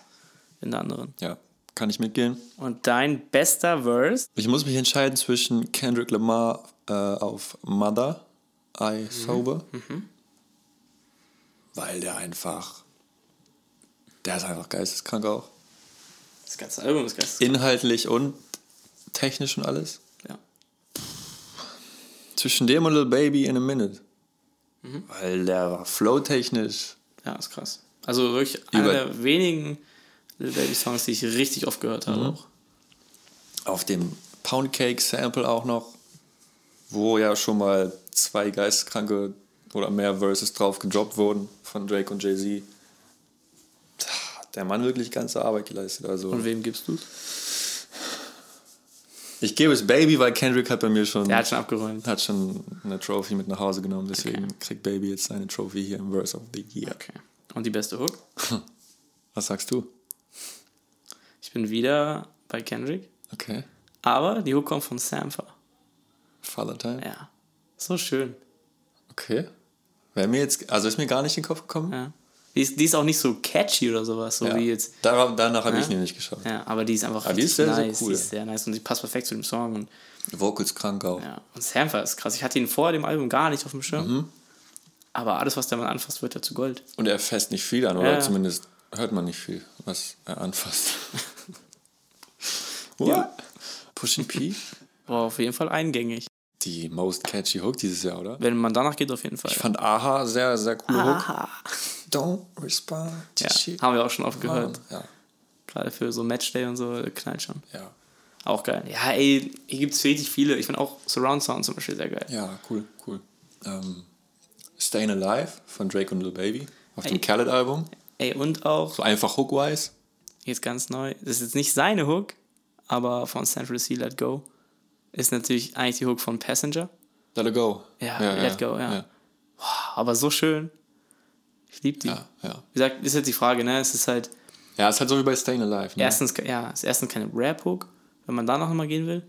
in der anderen. Ja, kann ich mitgehen. Und dein bester Verse? Ich muss mich entscheiden zwischen Kendrick Lamar äh, auf Mother, I Sober. Weil der einfach, der ist einfach geisteskrank auch. Das ganze Album ist geil. Inhaltlich und technisch und alles. Ja. Zwischen dem und Lil Baby in a Minute. Weil der war flow-technisch. ja, ist krass. Also wirklich einer der wenigen Lil Baby Songs, die ich richtig oft gehört habe. Auch. Auf dem Pound Cake Sample auch noch, wo ja schon mal zwei geisteskranke oder mehr Verses drauf gedroppt wurden von Drake und Jay-Z. Der Mann wirklich ganze Arbeit geleistet. Also Und wem gibst du? ich gebe es Baby, weil Kendrick hat bei mir schon, Der hat schon abgeräumt. hat schon eine Trophy mit nach Hause genommen. Deswegen kriegt Baby jetzt seine Trophy hier im Verse of the Year. Okay. Und die beste Hook? [LAUGHS] Was sagst du? Ich bin wieder bei Kendrick. Okay. Aber die Hook kommt von Sampha. Father Time? Ja. So schön. Okay. Wäre mir jetzt, also ist mir gar nicht in den Kopf gekommen. Ja. Die ist, die ist auch nicht so catchy oder sowas, so Ja. wie jetzt. Darauf, danach habe Ja? ich ihn nicht geschaut. Ja, aber die ist einfach Aber die richtig ist sehr, sehr nice. cool. Die ist sehr nice und die passt perfekt zu dem Song. Und, Vocals krank auch. ja. und Sampha ist krass. Ich hatte ihn vor dem Album gar nicht auf dem Schirm. Mhm. Aber alles, was der Mann anfasst, wird ja zu Gold. Und er fasst nicht viel an, oder Ja. zumindest hört man nicht viel, was er anfasst. [LAUGHS] Ja. Pushing P? War auf jeden Fall eingängig. Die most catchy Hook dieses Jahr, oder? Wenn man danach geht, auf jeden Fall. Ich fand Aha sehr, sehr Hook. Aha. Don't respond Ja, haben wir auch schon oft gehört. Ja, Gerade für so Matchday und so, knallt schon. ja. Auch geil. Ja, ey, hier gibt es richtig viele. Ich finde auch Surround Sound zum Beispiel sehr geil. Ja, cool, cool. Ähm, Stayin' Alive von Drake und Lil Baby auf dem Ey. Khaled-Album. Ey, und auch, So einfach hookwise. jetzt ganz neu, das ist jetzt nicht seine Hook, aber von Central Sea Let Go, ist natürlich eigentlich die Hook von Passenger. Let it go. Ja, Let Go, ja. Ja, Aber so schön. Ich liebe die. ja. ja. Wie gesagt, ist jetzt die Frage, ne? Es ist halt Ja, ist halt so wie bei Stayin' Alive. Ne? erstens, ja, es ist erstens keine Rap-Hook, wenn man da noch mal gehen will.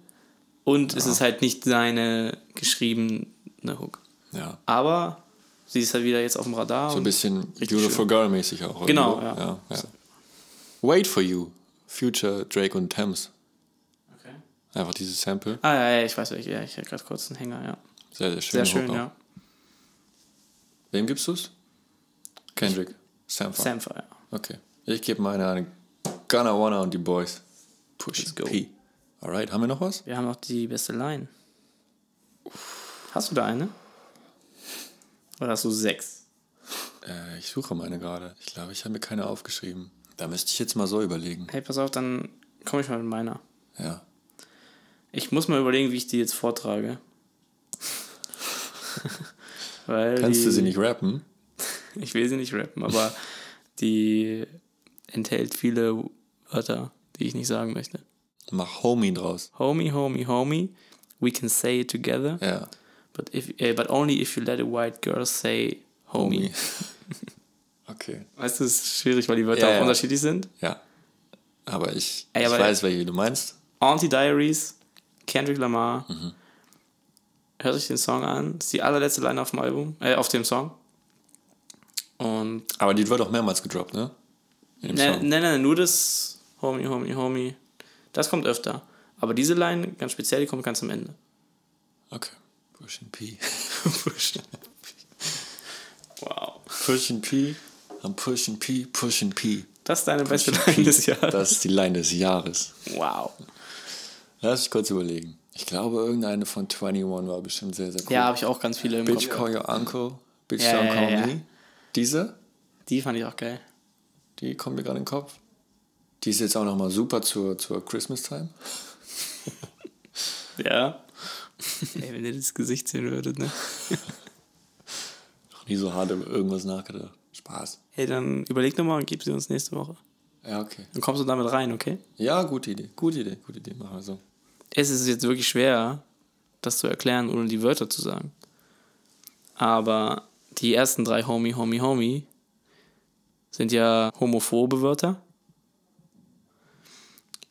Und es ist halt nicht seine geschriebene Hook. Ja. Aber sie ist halt wieder jetzt auf dem Radar. So ein bisschen Beautiful schön. Girl mäßig auch. Genau, irgendwo. ja. ja, ja. Wait for You. Future, Drake und Thames. Okay. Einfach dieses Sample. Ah, ja, ja, ich weiß, ich, ja, ich hatte gerade kurz einen Hänger, ja. Sehr, sehr schön. Sehr schön, ja. Wem gibst du's? Kendrick. Sampha. Sampha, ja. Okay. Ich gebe meine an Gunna Wanna und die Boys. Push Let's go. P. Alright, haben wir noch was? Wir haben noch die beste Line. Hast du da eine? Oder hast du sechs? Äh, ich suche meine gerade. Ich glaube, ich habe mir keine aufgeschrieben. Da müsste ich jetzt mal so überlegen. Hey, pass auf, dann komme ich mal mit meiner. Ja. Ich muss mal überlegen, wie ich die jetzt vortrage. [LAUGHS] Kannst die, du sie nicht rappen? [LAUGHS] Ich will sie nicht rappen, aber die enthält viele Wörter, die ich nicht sagen möchte. Mach Homie draus. Homie, homie, homie, we can say it together, Ja. But, if, eh, but only if you let a white girl say homie. Homie. [LAUGHS] okay. Weißt du, es ist schwierig, weil die Wörter Ja, auch unterschiedlich sind. Ja. Aber ich, Ey, ich aber- weiß, welche du meinst. Auntie Diaries, Kendrick Lamar. Mhm. Hört euch den Song an. Das ist die allerletzte Line auf dem Album, äh, auf dem Song. Und Aber die wird auch mehrmals gedroppt, ne? In dem ne, Song. ne, ne, nur das Homie, Homie, Homie. Das kommt öfter. Aber diese Line, ganz speziell, die kommt ganz am Ende. Okay. Pushing P. [LAUGHS] wow. Pushing P. I'm pushing P, pushing P. Das ist deine beste Pushing Line des Jahres. Das ist die Line des Jahres. Wow. Lass mich kurz überlegen. Ich glaube, irgendeine von 21 war bestimmt sehr, sehr cool. Ja, habe ich auch ganz viele im Bitch Kopf. call your uncle. Bitch Ja, don't ja, call ja. me. Diese, Die fand ich auch geil. die kommt mir gerade in den Kopf. Die ist jetzt auch nochmal super zur, zur Christmas Time. Ja. [LAUGHS] Ey, wenn ihr das Gesicht sehen würdet, ne? [LAUGHS] Noch nie so hart über irgendwas nachgedacht. Spaß. Hey, dann überleg nochmal und gib sie uns nächste Woche. Ja, okay. Dann kommst du damit rein, okay? Ja, gute Idee. Gute Idee, gute Idee. Machen wir so. es ist jetzt wirklich schwer, das zu erklären, ohne die Wörter zu sagen. Aber die ersten drei Homie, Homie, Homie sind ja homophobe Wörter.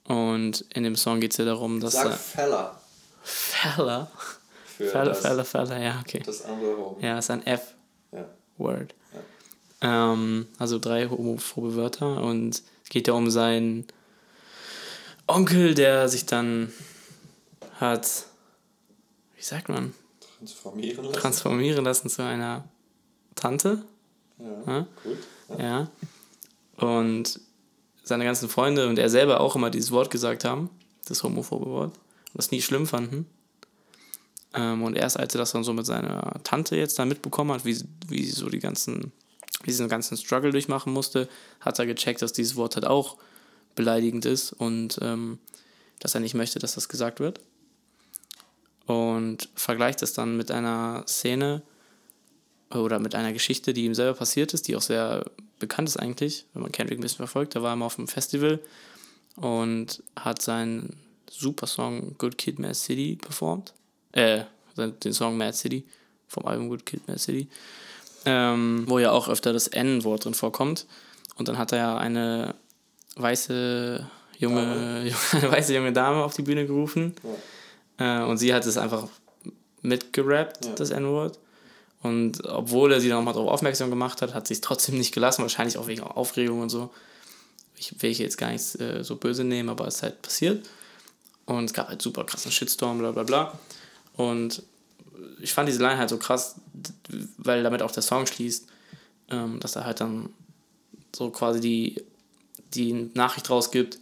Und in dem Song geht es ja darum, dass er. Feller. Fella. Für Fella, Fella, Fella, ja, okay. das andere Homie. Ja, ist ein F. Ja. Ähm, also drei homophobe Wörter und es geht ja um seinen Onkel, der sich dann hat, wie sagt man, Transformieren lassen. transformieren lassen zu einer Tante. Ja. Gut. Ja. Und seine ganzen Freunde und er selber auch immer dieses Wort gesagt haben, das homophobe Wort, das nie schlimm fanden. Ähm, und erst als er das dann so mit seiner Tante jetzt da mitbekommen hat, wie, wie sie so die ganzen, diesen ganzen Struggle durchmachen musste, hat er gecheckt, dass dieses Wort halt auch beleidigend ist und ähm, dass er nicht möchte, dass das gesagt wird. Und vergleicht das dann mit einer Szene oder mit einer Geschichte, die ihm selber passiert ist, die auch sehr bekannt ist eigentlich, wenn man Kendrick ein bisschen verfolgt. Da war er mal auf einem Festival und hat seinen super Song Good Kid, Mad City performt. Äh, den Song Mad City vom Album Good Kid, Mad City. Ähm, wo ja auch öfter das N-Wort drin vorkommt. Und dann hat er ja eine weiße junge, [LAUGHS] eine weiße junge Dame auf die Bühne gerufen. Äh, und sie hat es einfach mitgerappt, das N-Wort. Und obwohl er sie dann nochmal darauf aufmerksam gemacht hat, hat sie es trotzdem nicht gelassen, wahrscheinlich auch wegen Aufregung und so. Ich will hier jetzt gar nichts äh, so böse nehmen, aber es ist halt passiert. Und es gab halt super krassen Shitstorm, bla bla bla. Und ich fand diese Line halt so krass, weil damit auch der Song schließt, ähm, dass er halt dann so quasi die, die Nachricht rausgibt,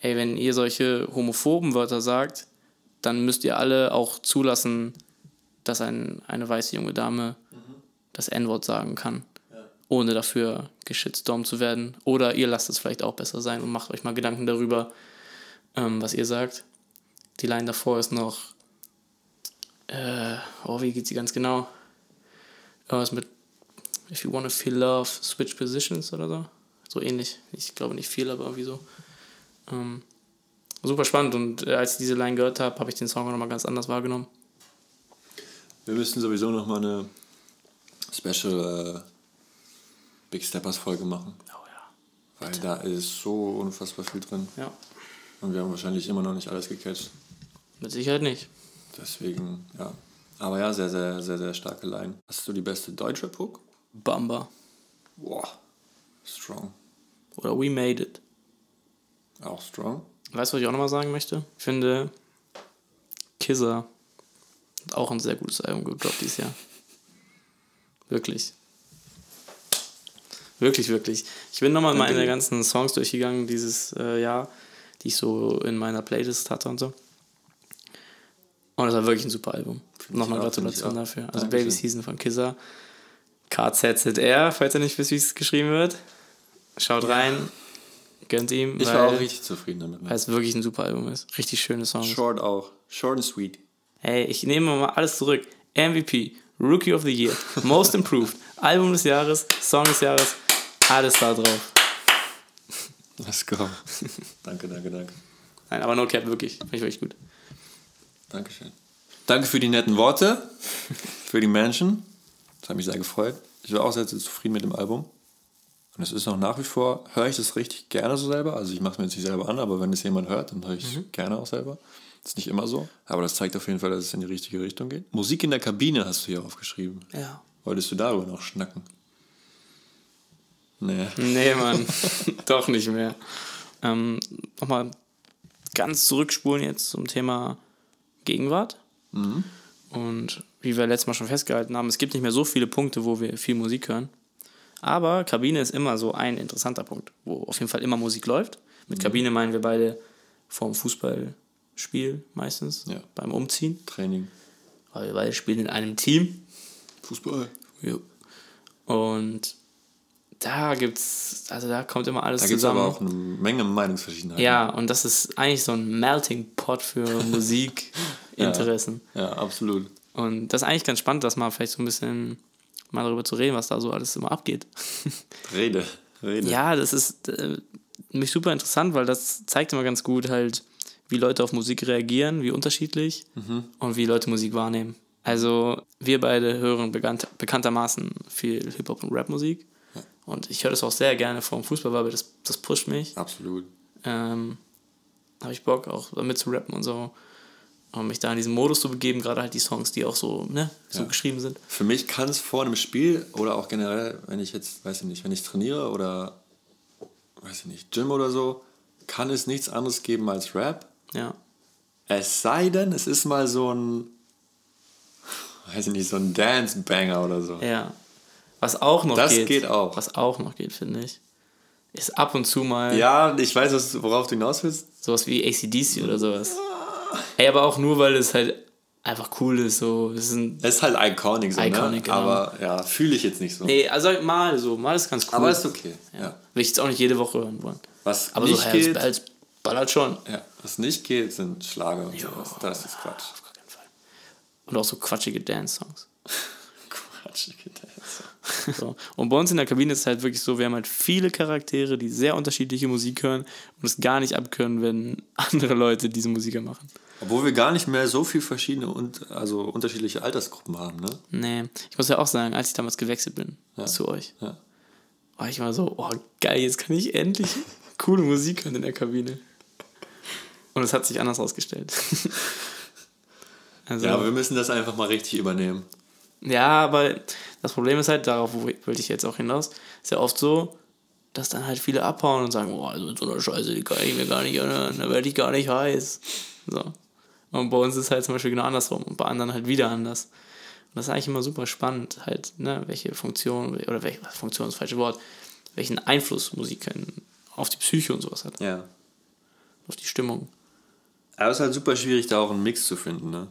ey, wenn ihr solche homophoben Wörter sagt, dann müsst ihr alle auch zulassen, dass ein, eine weiße junge Dame das N-Wort sagen kann, ohne dafür geschitstormt zu werden. Oder ihr lasst es vielleicht auch besser sein und macht euch mal Gedanken darüber, ähm, was ihr sagt. Die Line davor ist noch, äh, oh, wie geht sie ganz genau? Irgendwas mit, if you wanna feel love, switch positions oder so. So ähnlich. Ich glaube nicht viel, aber irgendwie so. Ähm, super spannend und äh, als ich diese Line gehört habe, habe ich den Song auch nochmal ganz anders wahrgenommen. Wir müssten sowieso noch mal eine Special äh, Big Steppers Folge machen. Oh ja. Weil da ist so unfassbar viel drin. Ja, Und wir haben wahrscheinlich immer noch nicht alles gecatcht. Mit Sicherheit nicht. Deswegen, ja. Aber ja, sehr, sehr, sehr, sehr starke Line. Hast du die beste deutsche Hook? Bamba. Boah. Strong. Oder We Made It. Auch strong. Weißt du, was ich auch nochmal sagen möchte? Ich finde, Kizza hat auch ein sehr gutes Album gedroppt dieses Jahr. Wirklich. Wirklich, wirklich. Ich bin nochmal meine ganzen Songs durchgegangen dieses äh, Jahr, die ich so in meiner Playlist hatte und so. Und das war wirklich ein super Album. Nochmal Gratulation dafür. Also Dankeschön. Baby Season von Kizza. KZZR, falls ihr nicht wisst, wie es geschrieben wird. Schaut rein, gönnt ihm. Ich weil- war auch richtig zufrieden damit. weil es wirklich ein super Album ist. Richtig schöne Songs. Short auch. Short and sweet. Hey, ich nehme mal alles zurück. MVP, Rookie of the Year, Most Improved, [LAUGHS] Album des Jahres, Song des Jahres, alles da drauf. Let's go. [LAUGHS] danke, danke, danke. Nein, aber no cap, wirklich. Finde ich wirklich gut. Dankeschön. Danke für die netten Worte, für die Menschen. Das hat mich sehr gefreut. Ich war auch sehr, sehr zufrieden mit dem Album. Und es ist auch nach wie vor, höre ich das richtig gerne so selber. Also ich mache es mir jetzt nicht selber an, aber wenn es jemand hört, dann höre ich es gerne auch selber. Das ist nicht immer so. Aber das zeigt auf jeden Fall, dass es in die richtige Richtung geht. Musik in der Kabine hast du hier aufgeschrieben. Ja. Wolltest du darüber noch schnacken? Nee. Nee, Mann. [LAUGHS] Doch nicht mehr. Ähm, Nochmal ganz zurückspulen jetzt zum Thema Gegenwart. Und wie wir letztes Mal schon festgehalten haben, es gibt nicht mehr so viele Punkte, wo wir viel Musik hören. Aber Kabine ist immer so ein interessanter Punkt, wo auf jeden Fall immer Musik läuft. Mit Kabine meinen wir beide vorm Fußballspiel meistens, Ja. beim Umziehen. Training. Weil wir beide spielen in einem Team. Fußball. Jo. Und da gibt's, also da kommt immer alles Da gibt es zusammen. aber auch eine Menge Meinungsverschiedenheiten. Ja, und das ist eigentlich so ein Melting Pot für [LAUGHS] Musikinteressen. Ja, absolut. Und das ist eigentlich ganz spannend, dass mal vielleicht so ein bisschen mal darüber zu reden, was da so alles immer abgeht. [LAUGHS] Rede. Rede. ja, das ist äh, mich super interessant, weil das zeigt immer ganz gut halt, wie Leute auf Musik reagieren, wie unterschiedlich und wie Leute Musik wahrnehmen. Also wir beide hören bekannt, bekanntermaßen viel Hip-Hop und Rap-Musik. Und ich höre das auch sehr gerne vom Fußball, weil das, das pusht mich. Absolut. Ähm, habe ich Bock, auch damit zu rappen und so. Und mich da in diesen Modus zu begeben, gerade halt die Songs, die auch so, ne, so Ja. geschrieben sind. Für mich kann es vor einem Spiel oder auch generell, wenn ich jetzt, weiß ich nicht, wenn ich trainiere oder, weiß ich nicht, Gym oder so, kann es nichts anderes geben als Rap. Ja. Es sei denn, es ist mal so ein, weiß ich nicht, so ein Dance-Banger oder so. Ja. Was auch noch Das geht. geht auch. Was auch noch geht, finde ich. Ist ab und zu mal Ja, ich weiß, was- worauf du hinaus willst. sowas wie ACDC oder sowas. Ey, aber auch nur, weil es halt einfach cool ist. So. Es ist ein, Es ist halt iconic so, Iconic, ne? genau. Aber ja, fühle ich jetzt nicht so. nee, also mal so. Mal ist ganz cool. Aber ist okay. Ja. Will ich jetzt auch nicht jede Woche hören wollen. Was Aber nicht so geht, Herz ballert schon. ja, was nicht geht, sind Schlager und sowas. Das ist Quatsch. Auf gar keinen Fall. Und auch so quatschige Dance-Songs. [LAUGHS] Quatschige Dance. [LAUGHS] So. Und bei uns in der Kabine ist es halt wirklich so, wir haben halt viele Charaktere, die sehr unterschiedliche Musik hören und es gar nicht abkönnen, wenn [LAUGHS] andere Leute diese Musiker machen. Obwohl wir gar nicht mehr so viel verschiedene und also unterschiedliche Altersgruppen haben, ne? Nee, ich muss ja auch sagen, als ich damals gewechselt bin zu euch, Ja. war ich immer so, oh geil, jetzt kann ich endlich coole Musik hören in der Kabine. Und es hat sich anders ausgestellt. [LAUGHS] also, Ja, aber wir müssen das einfach mal richtig übernehmen. Ja, aber das Problem ist halt, darauf wo- wollte ich jetzt auch hinaus, ist ja oft so, dass dann halt viele abhauen und sagen, oh, also so eine Scheiße, die kann ich mir gar nicht anhören, da werde ich gar nicht heiß. So. Und bei uns ist halt zum Beispiel genau andersrum und bei anderen halt wieder anders. Und das ist eigentlich immer super spannend, halt, ne, welche Funktion, oder welche Funktion ist das falsche Wort, welchen Einfluss Musik auf die Psyche und sowas hat, Ja. auf die Stimmung. Aber es ist halt super schwierig, da auch einen Mix zu finden, ne?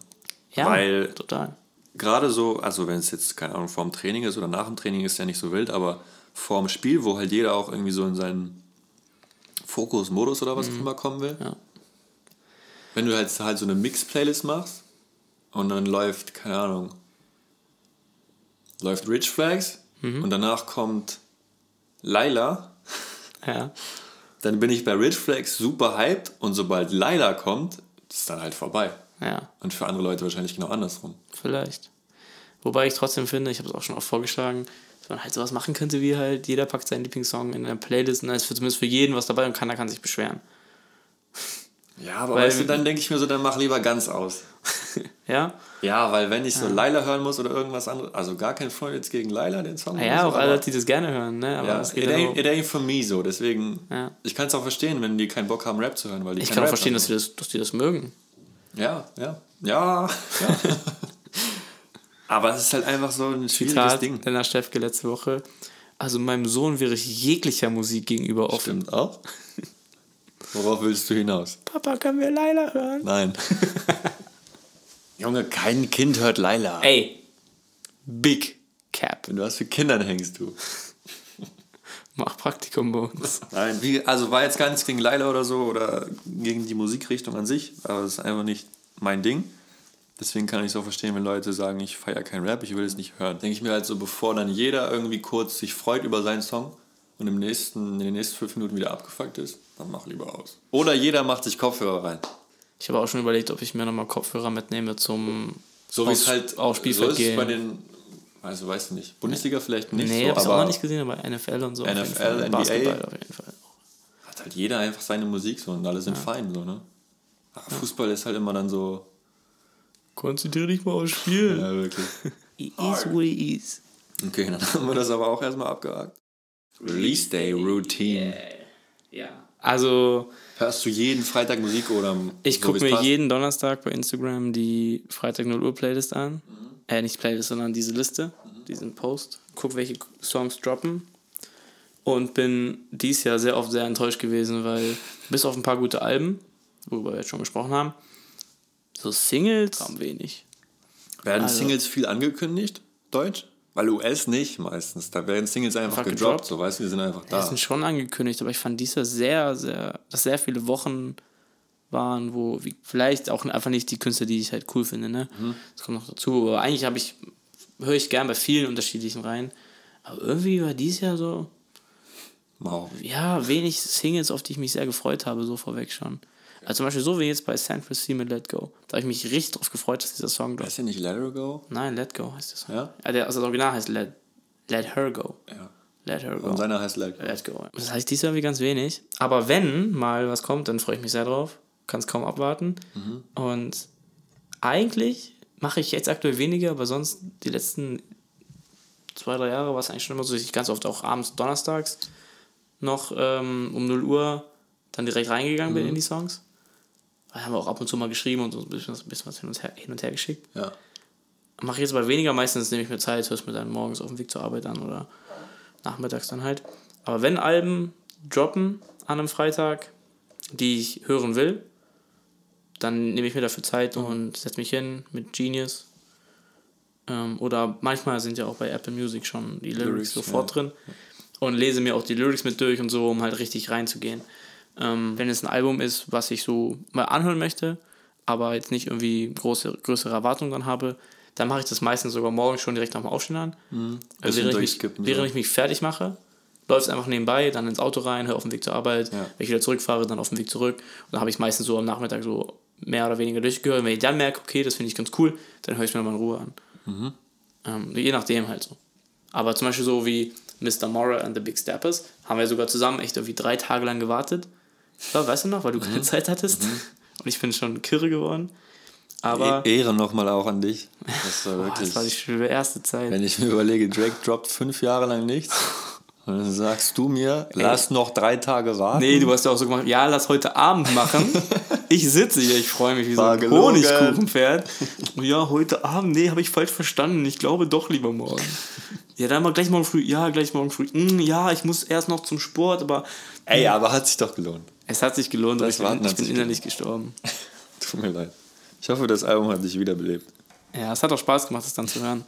Ja, Weil- total. Gerade so, also wenn es jetzt, keine Ahnung, vor dem Training ist oder nach dem Training ist ja nicht so wild, aber vor dem Spiel, wo halt jeder auch irgendwie so in seinen Fokus-Modus oder was auch immer kommen will. Ja. Wenn du halt, halt so eine Mix-Playlist machst und dann läuft, keine Ahnung, läuft Rich Flags und danach kommt Laila, Ja. dann bin ich bei Rich Flags super hyped und sobald Laila kommt, ist dann halt vorbei. Ja. Und für andere Leute wahrscheinlich genau andersrum. Vielleicht. Wobei ich trotzdem finde, ich habe es auch schon oft vorgeschlagen, dass man halt sowas machen könnte, wie halt jeder packt seinen Lieblingssong in eine Playlist und da ist für, zumindest für jeden was dabei und keiner kann sich beschweren. Ja, aber Weil- weißt du, dann denke ich mir so, dann mach lieber ganz aus. Ja? Ja, weil wenn ich so Laila hören muss oder irgendwas anderes, also gar kein Freund jetzt gegen Laila, den Song. Ja, oder auch alle, die das gerne hören, ne? Aber Ja, it ja ain't, it ain't for me so, deswegen, Ja. ich kann es auch verstehen, wenn die keinen Bock haben, Rap zu hören, weil die ich kann auch Rap verstehen, dass die, das, dass die das mögen. Ja, ja, ja, ja. [LAUGHS] aber es ist halt einfach so ein schwieriges Zitat Ding. Lennart Steffke letzte Woche. Also meinem Sohn wäre ich jeglicher Musik gegenüber offen. Stimmt auch. [LAUGHS] Worauf willst du hinaus? Papa, können wir Laila hören? Nein. [LAUGHS] Junge, kein Kind hört Laila. Ey, Big Cap. Wenn du was für Kindern hängst, du. [LAUGHS] Mach Praktikum bei uns. Nein, wie, also war jetzt gar nichts gegen Laila oder so oder gegen die Musikrichtung an sich, aber es ist einfach nicht mein Ding. Deswegen kann ich es auch verstehen, wenn Leute sagen, ich feiere keinen Rap, ich will es nicht hören. Denke ich mir halt so, bevor dann jeder irgendwie kurz sich freut über seinen Song und im nächsten, in den nächsten fünf Minuten wieder abgefuckt ist, dann mach lieber aus. Oder jeder macht sich Kopfhörer rein. Ich habe auch schon überlegt, ob ich mir nochmal Kopfhörer mitnehme zum So wie es halt auf so Spielfeld ist es gehen. bei den, also weißt du nicht, Bundesliga vielleicht nicht nee, so, hab's auch aber noch nicht gesehen, aber NFL und so. NFL, Fall. NBA. Basketball auf jeden Fall. hat halt jeder einfach seine Musik so und alle sind fein so, ne? Aber Fußball ist halt immer dann so, Konzentriere dich mal aufs Spiel. [LAUGHS] ja wirklich. It is what it is. Okay, dann haben wir das aber auch erstmal abgehakt. Release Day Routine. Ja. Also, Hörst du jeden Freitag Musik oder ich so, gucke mir passt? jeden Donnerstag bei Instagram die Freitag 0 Uhr Playlist an. Äh, nicht Playlist, sondern diese Liste, diesen Post. Guck, welche Songs droppen. Und bin dies Jahr sehr oft sehr enttäuscht gewesen, weil bis auf ein paar gute Alben, worüber wir jetzt schon gesprochen haben, so Singles haben wenig. Werden Also- Singles viel angekündigt, Deutsch? Weil US nicht meistens. Da werden Singles einfach, Einfach gedroppt, gedroppt. so weißt du, die sind einfach Die da. sind schon angekündigt, aber ich fand dies Jahr sehr, sehr, dass sehr viele Wochen waren, wo wie, vielleicht auch einfach nicht die Künstler, die ich halt cool finde, ne? Das kommt noch dazu. Aber eigentlich habe ich, höre ich gern bei vielen unterschiedlichen rein. Aber irgendwie war dies Jahr so, Mau. ja, wenig Singles, auf die ich mich sehr gefreut habe, so vorweg schon. Also zum Beispiel so wie jetzt bei San Francisco mit Let Go. Da habe ich mich richtig drauf gefreut, dass dieser Song droppt. Heißt ja nicht Let Her Go? Nein, Let Go heißt der Song. Ja? der, also das Original heißt Let, Let Her Go. Ja. Let Her Go. Und seiner heißt Let Go. Let's go. Das heißt dies Jahr wie ganz wenig. Aber wenn mal was kommt, dann freue ich mich sehr drauf. Kann es kaum abwarten. Und eigentlich mache ich jetzt aktuell weniger, aber sonst die letzten zwei, drei Jahre war es eigentlich schon immer so, dass ich ganz oft auch abends donnerstags noch ähm, um 0 Uhr dann direkt reingegangen bin in die Songs. Da haben wir auch ab und zu mal geschrieben und so ein bisschen, bisschen was hin und her, hin und her geschickt. Ja. Mache ich jetzt aber weniger, meistens nehme ich mir Zeit, höre es mir dann morgens auf dem Weg zur Arbeit an oder nachmittags dann halt. Aber wenn Alben droppen an einem Freitag, die ich hören will, dann nehme ich mir dafür Zeit und setze mich hin mit Genius. Ähm, oder manchmal sind ja auch bei Apple Music schon die Lyrics, Lyrics, sofort ja. drin und lese mir auch die Lyrics mit durch und so, um halt richtig reinzugehen. Ähm, wenn es ein Album ist, was ich so mal anhören möchte, aber jetzt nicht irgendwie große, größere Erwartungen dann habe, dann mache ich das meistens sogar morgens schon direkt nach dem Aufstehen an. Bisschen Also während ich, mich, während ich mich fertig mache, läuft es einfach nebenbei, dann ins Auto rein, höre auf dem Weg zur Arbeit, Ja. wenn ich wieder zurückfahre, dann auf dem Weg zurück. Und dann habe ich es meistens so am Nachmittag so mehr oder weniger durchgehört. Und wenn ich dann merke, okay, das finde ich ganz cool, dann höre ich es mir mal in Ruhe an. Mhm. Ähm, je nachdem halt so. Aber zum Beispiel so wie Mr. Mora and the Big Steppers haben wir sogar zusammen echt irgendwie drei Tage lang gewartet. Glaub, weißt du noch, weil du Mhm. keine Zeit hattest. Und ich bin schon kirre geworden. Aber E- Ehre nochmal auch an dich. Das war [LAUGHS] boah, wirklich. das war die schwerste Zeit. wenn ich mir überlege, Drake droppt fünf Jahre lang nichts. Und [LAUGHS] dann sagst du mir, lass noch drei Tage warten. Nee, du hast ja auch so gemacht, ja, lass heute Abend machen. [LAUGHS] Ich sitze hier, ich freue mich wie so War ein gelogen. Honigkuchenpferd. Ja, heute Abend, nee, habe ich falsch verstanden. Ich glaube doch lieber morgen. Ja, dann mal gleich morgen früh. Ja, gleich morgen früh. Hm, ja, ich muss erst noch zum Sport, aber Ey, aber hat sich doch gelohnt. Es hat sich gelohnt. Das aber ich bin, ich bin innerlich gestorben. [LAUGHS] Tut mir leid. Ich hoffe, das Album hat dich wiederbelebt. Ja, es hat auch Spaß gemacht, das dann zu hören.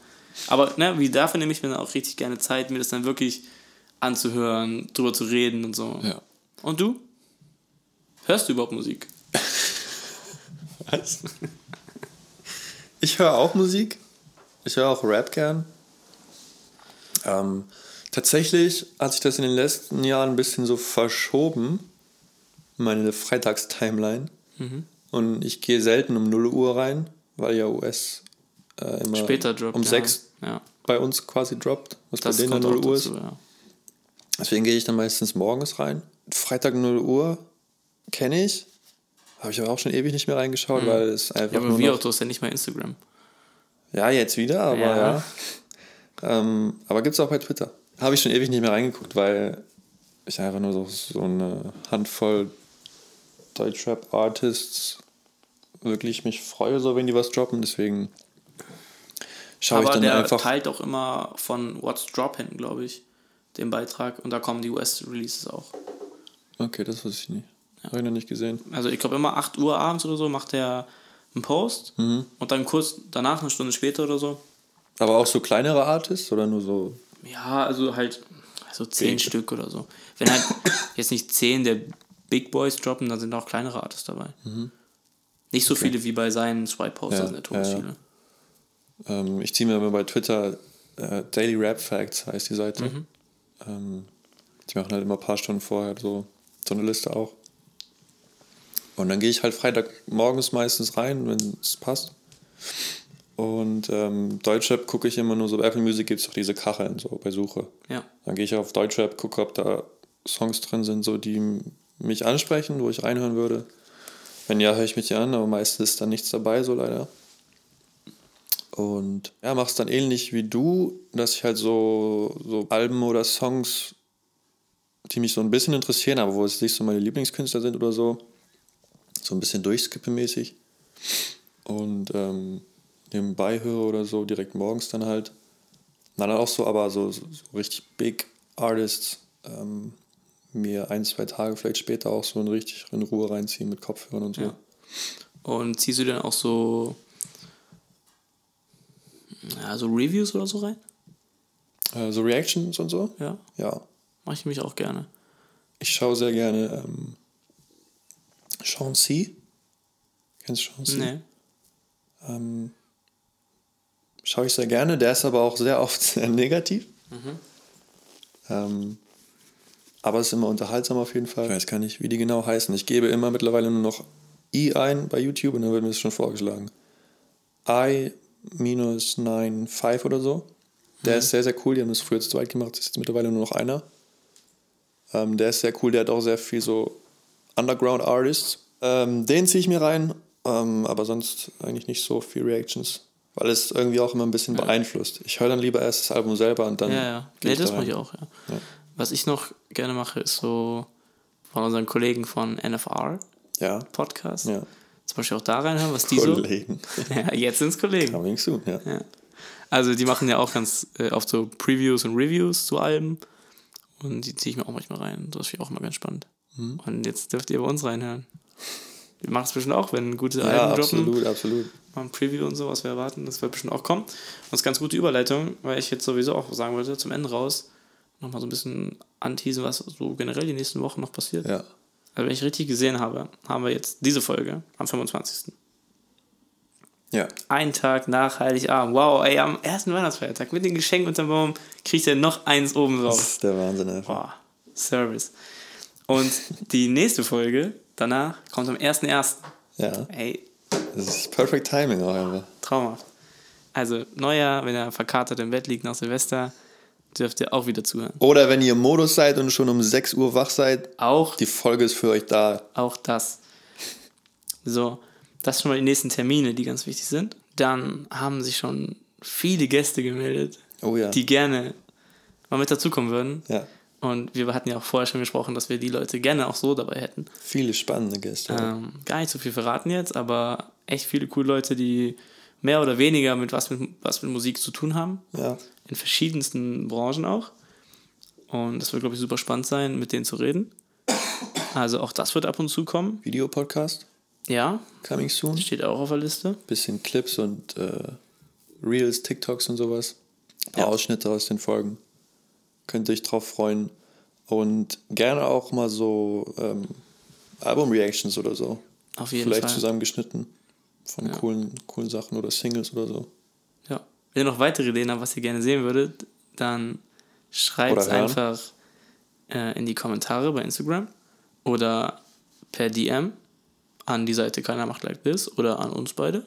Aber ne, wie dafür nehme ich mir dann auch richtig gerne Zeit, mir das dann wirklich anzuhören, drüber zu reden und so. Ja. Und du? Hörst du überhaupt Musik? [LAUGHS] Was? Ich höre auch Musik. Ich höre auch Rap gern. Ähm, tatsächlich hat sich das in den letzten Jahren ein bisschen so verschoben, meine Freitagstimeline. Und ich gehe selten um 0 Uhr rein, weil ja US äh, immer Später droppt. um ja. 6 Ja, bei uns quasi droppt, was das bei denen dann kommt 0 auch Uhr dazu, ist. ja. Deswegen gehe ich dann meistens morgens rein. Freitag 0 Uhr kenne ich. Habe ich aber auch schon ewig nicht mehr reingeschaut, weil es einfach Mhm. Ja, aber wie auch, du hast ja nicht mal Instagram. Ja, jetzt wieder, aber Ja. ja. Ähm, aber gibt es auch bei Twitter. Habe ich schon ewig nicht mehr reingeguckt, weil ich einfach nur so, so eine Handvoll Deutschrap-Artists wirklich mich freue, so wenn die was droppen. Deswegen schaue ich aber dann der einfach. teilt auch immer von What's Dropping, glaube ich, den Beitrag. Und da kommen die US-Releases auch. Okay, das wusste ich nicht. Habe ich noch nicht gesehen. Also ich glaube immer 8 Uhr abends oder so macht er einen Post Mhm. und dann kurz danach, eine Stunde später oder so. Aber auch so kleinere Artists oder nur so. Ja, also halt so 10 Big. Stück oder so. Wenn halt [COUGHS] jetzt nicht 10 der Big Boys droppen, dann sind auch kleinere Artists dabei. Nicht so viele wie bei seinen Swipe-Posters Mhm. Ja, in der Todesspiele. Ähm, ich ziehe mir immer bei Twitter äh, Daily Rap Facts, heißt die Seite. Mhm. Ähm, die machen halt immer ein paar Stunden vorher so, so eine Liste auch. Und dann gehe ich halt Freitag morgens meistens rein, wenn es passt. Und ähm, Deutschrap gucke ich immer nur so, bei Apple Music gibt es doch diese Kacheln so bei Suche. Ja. Dann gehe ich auf Deutschrap, gucke, ob da Songs drin sind, so die mich ansprechen, wo ich reinhören würde. Wenn ja, höre ich mich an, aber meistens ist da nichts dabei, so leider. Und ja, mach's dann ähnlich wie du, dass ich halt so, so Alben oder Songs, die mich so ein bisschen interessieren, aber wo es nicht so meine Lieblingskünstler sind oder so, so ein bisschen durchskippe mäßig. Und ähm, nebenbei höre oder so, direkt morgens dann halt. Und dann auch so, aber so, so, so richtig big Artists ähm, mir ein, zwei Tage vielleicht später auch so in richtig in Ruhe reinziehen mit Kopfhörern und so. Ja. Und ziehst du dann auch so, ja, so Reviews oder so rein? Äh, so Reactions und so? Ja, Ja. mache ich mich auch gerne. Ich schaue sehr gerne ähm, Sean C. Kennst du Sean C? Nee. Ähm, schaue ich sehr gerne. Der ist aber auch sehr oft [LAUGHS] sehr negativ. Ähm, aber ist immer unterhaltsam auf jeden Fall. Ich weiß gar nicht, wie die genau heißen. Ich gebe immer mittlerweile nur noch I ein bei YouTube und dann wird mir das schon vorgeschlagen. I-95 oder so. Der ist sehr, sehr cool. Die haben das früher zu zweit gemacht. Das ist jetzt mittlerweile nur noch einer. Ähm, der ist sehr cool. Der hat auch sehr viel so Underground Artists. Ähm, den ziehe ich mir rein. Ähm, aber sonst eigentlich nicht so viel Reactions. Weil es irgendwie auch immer ein bisschen beeinflusst. Ich höre dann lieber erst das Album selber und dann. Ja, ja. Nee, das da mache ich auch, ja. Was ich noch gerne mache, ist so von unseren Kollegen von NFR Ja. Podcast. Ja. Zum Beispiel auch da reinhören, was die so. Kollegen. [LAUGHS] Ja, jetzt sind's Kollegen. Coming soon, ja. Ja. Also die machen ja auch ganz äh, oft so Previews und Reviews zu Alben. Und die ziehe ich mir auch manchmal rein. Das finde ich auch immer ganz spannend. Mhm. Und jetzt dürft ihr bei uns reinhören. Wir machen es bestimmt auch, wenn gute Ja, Alben droppen. absolut, absolut. Mal ein Preview und so, was wir erwarten. Das wird bestimmt auch kommen. Und das ist ganz gute Überleitung, weil ich jetzt sowieso auch sagen wollte, zum Ende raus, nochmal so ein bisschen anteasen, was so generell die nächsten Wochen noch passiert. Ja. Also wenn ich richtig gesehen habe, haben wir jetzt diese Folge am 25. Ja. Ein Tag nach Heiligabend. Wow, ey, am ersten Weihnachtsfeiertag mit den Geschenken unterm Baum kriegt er noch eins oben Das drauf. ist der Wahnsinn einfach. Boah, Service. Und die nächste Folge danach kommt am 1.1. Ja. Ey, Das ist perfect timing auch einfach. traumhaft. Also Neujahr, wenn er verkatert im Bett liegt nach Silvester, dürft ihr auch wieder zuhören. Oder wenn ihr im Modus seid und schon um 6 Uhr wach seid, Auch, die Folge ist für euch da. auch das. So, das sind schon mal die nächsten Termine, die ganz wichtig sind. Dann haben sich schon viele Gäste gemeldet, Oh ja. die gerne mal mit dazukommen würden. ja. Und wir hatten ja auch vorher schon gesprochen, dass wir die Leute gerne auch so dabei hätten. Viele spannende Gäste. Ähm, gar nicht so viel verraten jetzt, aber echt viele coole Leute, die mehr oder weniger mit was mit, was mit Musik zu tun haben. Ja. In verschiedensten Branchen auch. Und das wird, glaube ich, super spannend sein, mit denen zu reden. Also auch das wird ab und zu kommen. Videopodcast, Ja, coming soon. steht auch auf der Liste. Bisschen Clips und äh, Reels, TikToks und sowas. Ein paar Ja. Ausschnitte aus den Folgen. Könnt ihr euch drauf freuen. Und gerne auch mal so ähm, Album-Reactions oder so. Auf jeden Vielleicht Fall. zusammengeschnitten von coolen, coolen Sachen oder Singles oder so. Ja. Wenn ihr noch weitere Ideen habt, was ihr gerne sehen würdet, dann schreibt es einfach äh, in die Kommentare bei Instagram oder per DM an die Seite Keiner macht like this oder an uns beide.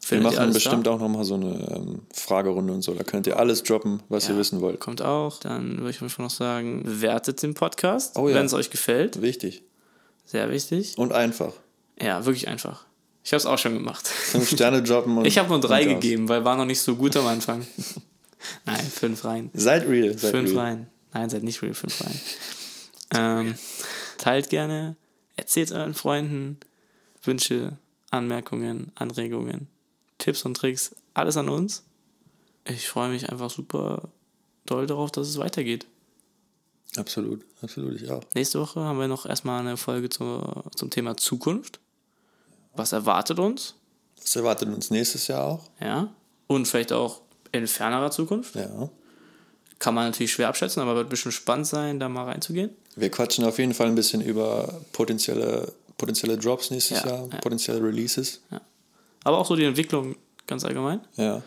Wir Findet ihr machen bestimmt da? auch nochmal so eine ähm, Fragerunde und so. Da könnt ihr alles droppen, was Ja. ihr wissen wollt. Kommt auch. Dann würde ich Fall noch sagen, bewertet den Podcast, Oh ja. wenn es euch gefällt. Wichtig. Sehr wichtig. Und einfach. Ja, wirklich einfach. Ich habe es auch schon gemacht. Fünf Sterne droppen [LAUGHS] und. Ich habe nur drei gegeben, weil war noch nicht so gut am Anfang. [LAUGHS] Nein, fünf rein. Seid real. Seid Fünf real. rein. Nein, seid nicht real, fünf rein. ähm, teilt gerne, erzählt euren Freunden Wünsche, Anmerkungen, Anregungen, Tipps und Tricks, alles an uns. Ich freue mich einfach super doll darauf, dass es weitergeht. Absolut, absolut, ich auch. Nächste Woche haben wir noch erstmal eine Folge zur, zum Thema Zukunft. Was erwartet uns? Was erwartet uns nächstes Jahr auch? Ja. Und vielleicht auch in fernerer Zukunft. Ja. Kann man natürlich schwer abschätzen, aber wird bestimmt spannend sein, da mal reinzugehen. Wir quatschen auf jeden Fall ein bisschen über potenzielle, potenzielle Drops nächstes Ja, Jahr, ja. potenzielle Releases. Aber auch so die Entwicklung ganz allgemein. Ja.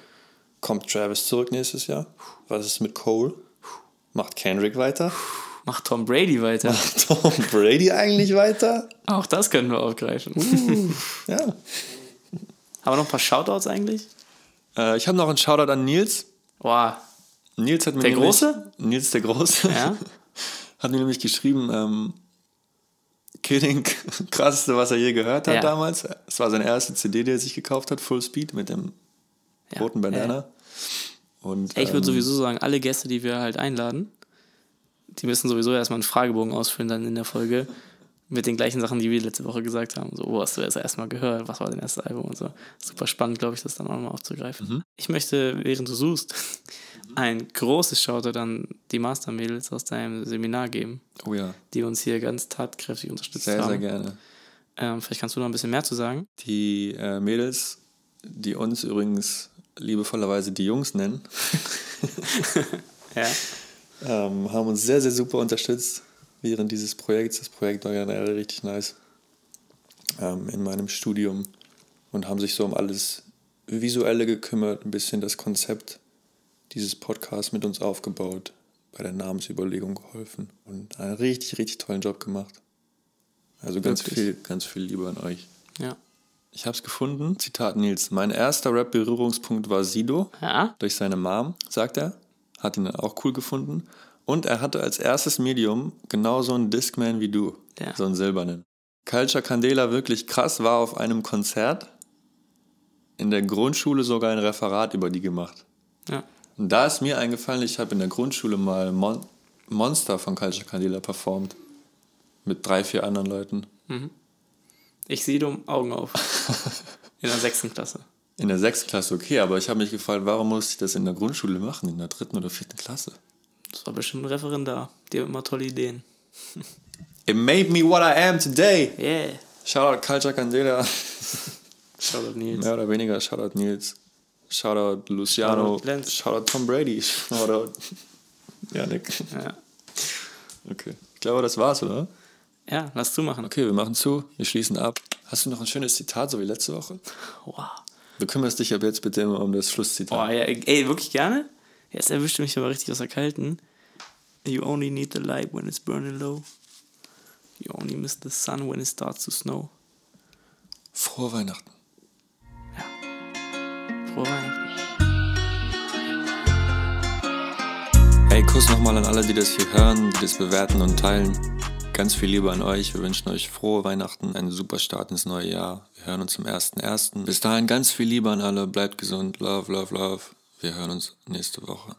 Kommt Travis zurück nächstes Jahr? Was ist mit Cole? Macht Kendrick weiter? Macht Tom Brady weiter. Macht Tom Brady eigentlich weiter? Auch das können wir aufgreifen. Ja. Haben wir noch ein paar Shoutouts eigentlich? Äh, ich habe noch einen Shoutout an Nils. Wow. Nils hat mir Der nämlich, Große? Nils der Große. Ja? [LAUGHS] Hat mir nämlich geschrieben, ähm, Kidding, [LAUGHS] krasseste, was er je gehört hat Ja. damals. Es war seine erste CD, die er sich gekauft hat, Full Speed mit dem Ja. roten Bandana. Und, Ich würde ähm, sowieso sagen, alle Gäste, die wir halt einladen, die müssen sowieso erstmal einen Fragebogen ausfüllen dann in der Folge mit den gleichen Sachen, die wir letzte Woche gesagt haben. So, wo hast du das erstmal gehört? Was war dein erstes Album und so. Super spannend, glaube ich, das dann auch nochmal aufzugreifen. Mhm. Ich möchte, während du suchst, [LAUGHS] ein großes Shoutout an die Mastermädels aus deinem Seminar geben, Oh ja, die uns hier ganz tatkräftig unterstützt sehr, haben. sehr gerne. Ähm, vielleicht kannst du noch ein bisschen mehr zu sagen. Die äh, Mädels, die uns übrigens liebevollerweise die Jungs nennen, [LAUGHS] Ja. Ähm, haben uns sehr, sehr super unterstützt während dieses Projekts. Das Projekt war generell richtig nice ähm, in meinem Studium und haben sich so um alles Visuelle gekümmert, ein bisschen das Konzept dieses Podcasts mit uns aufgebaut, bei der Namensüberlegung geholfen und einen richtig, richtig tollen Job gemacht. Also ganz Wirklich. viel, ganz viel Liebe an euch. Ja. Ich habe es gefunden. Zitat Nils. Mein erster Rap-Berührungspunkt war Sido. Ja? Durch seine Mom, sagt er. Hat ihn dann auch cool gefunden. Und er hatte als erstes Medium genau so einen Discman wie du. Ja. So einen silbernen. Culture Candela wirklich krass war auf einem Konzert. In der Grundschule sogar ein Referat über die gemacht. Ja. Und da ist mir eingefallen, ich habe in der Grundschule mal Mon Monster von Culture Candela performt. Mit drei, vier anderen Leuten. Ich sehe um Augen auf. [LAUGHS] In der sechsten Klasse. In der sechsten Klasse okay, aber ich habe mich gefragt, warum muss ich das in der Grundschule machen, in der dritten oder vierten Klasse? Das war bestimmt ein Referendar. Die haben immer tolle Ideen. [LAUGHS] It made me what I am today. Yeah. Shoutout Culture Candela. [LAUGHS] Shoutout Nils. Mehr oder weniger Shoutout Nils. Shoutout Luciano. Shoutout Lenz. Shoutout Tom Brady. Shoutout [LAUGHS] Janik. Ja. Okay. Ich glaube, das war's, oder? ja, lass du machen. Okay, wir machen zu. Wir schließen ab. Hast du noch ein schönes Zitat, so wie letzte Woche? Wow. Du kümmerst dich ab jetzt bitte immer um das Schlusszitat. Boah, ja, ey, wirklich gerne? Jetzt erwischte mich aber richtig aus der Kalten. You only need the light when it's burning low. You only miss the sun when it starts to snow. Frohe Weihnachten. Frohe Weihnachten. Hey, Kuss nochmal an alle, die das hier hören, die das bewerten und teilen. Ganz viel Liebe an euch. Wir wünschen euch frohe Weihnachten, einen super Start ins neue Jahr. Wir hören uns zum 1.1. Bis dahin ganz viel Liebe an alle. Bleibt gesund. Love, love, love. Wir hören uns nächste Woche.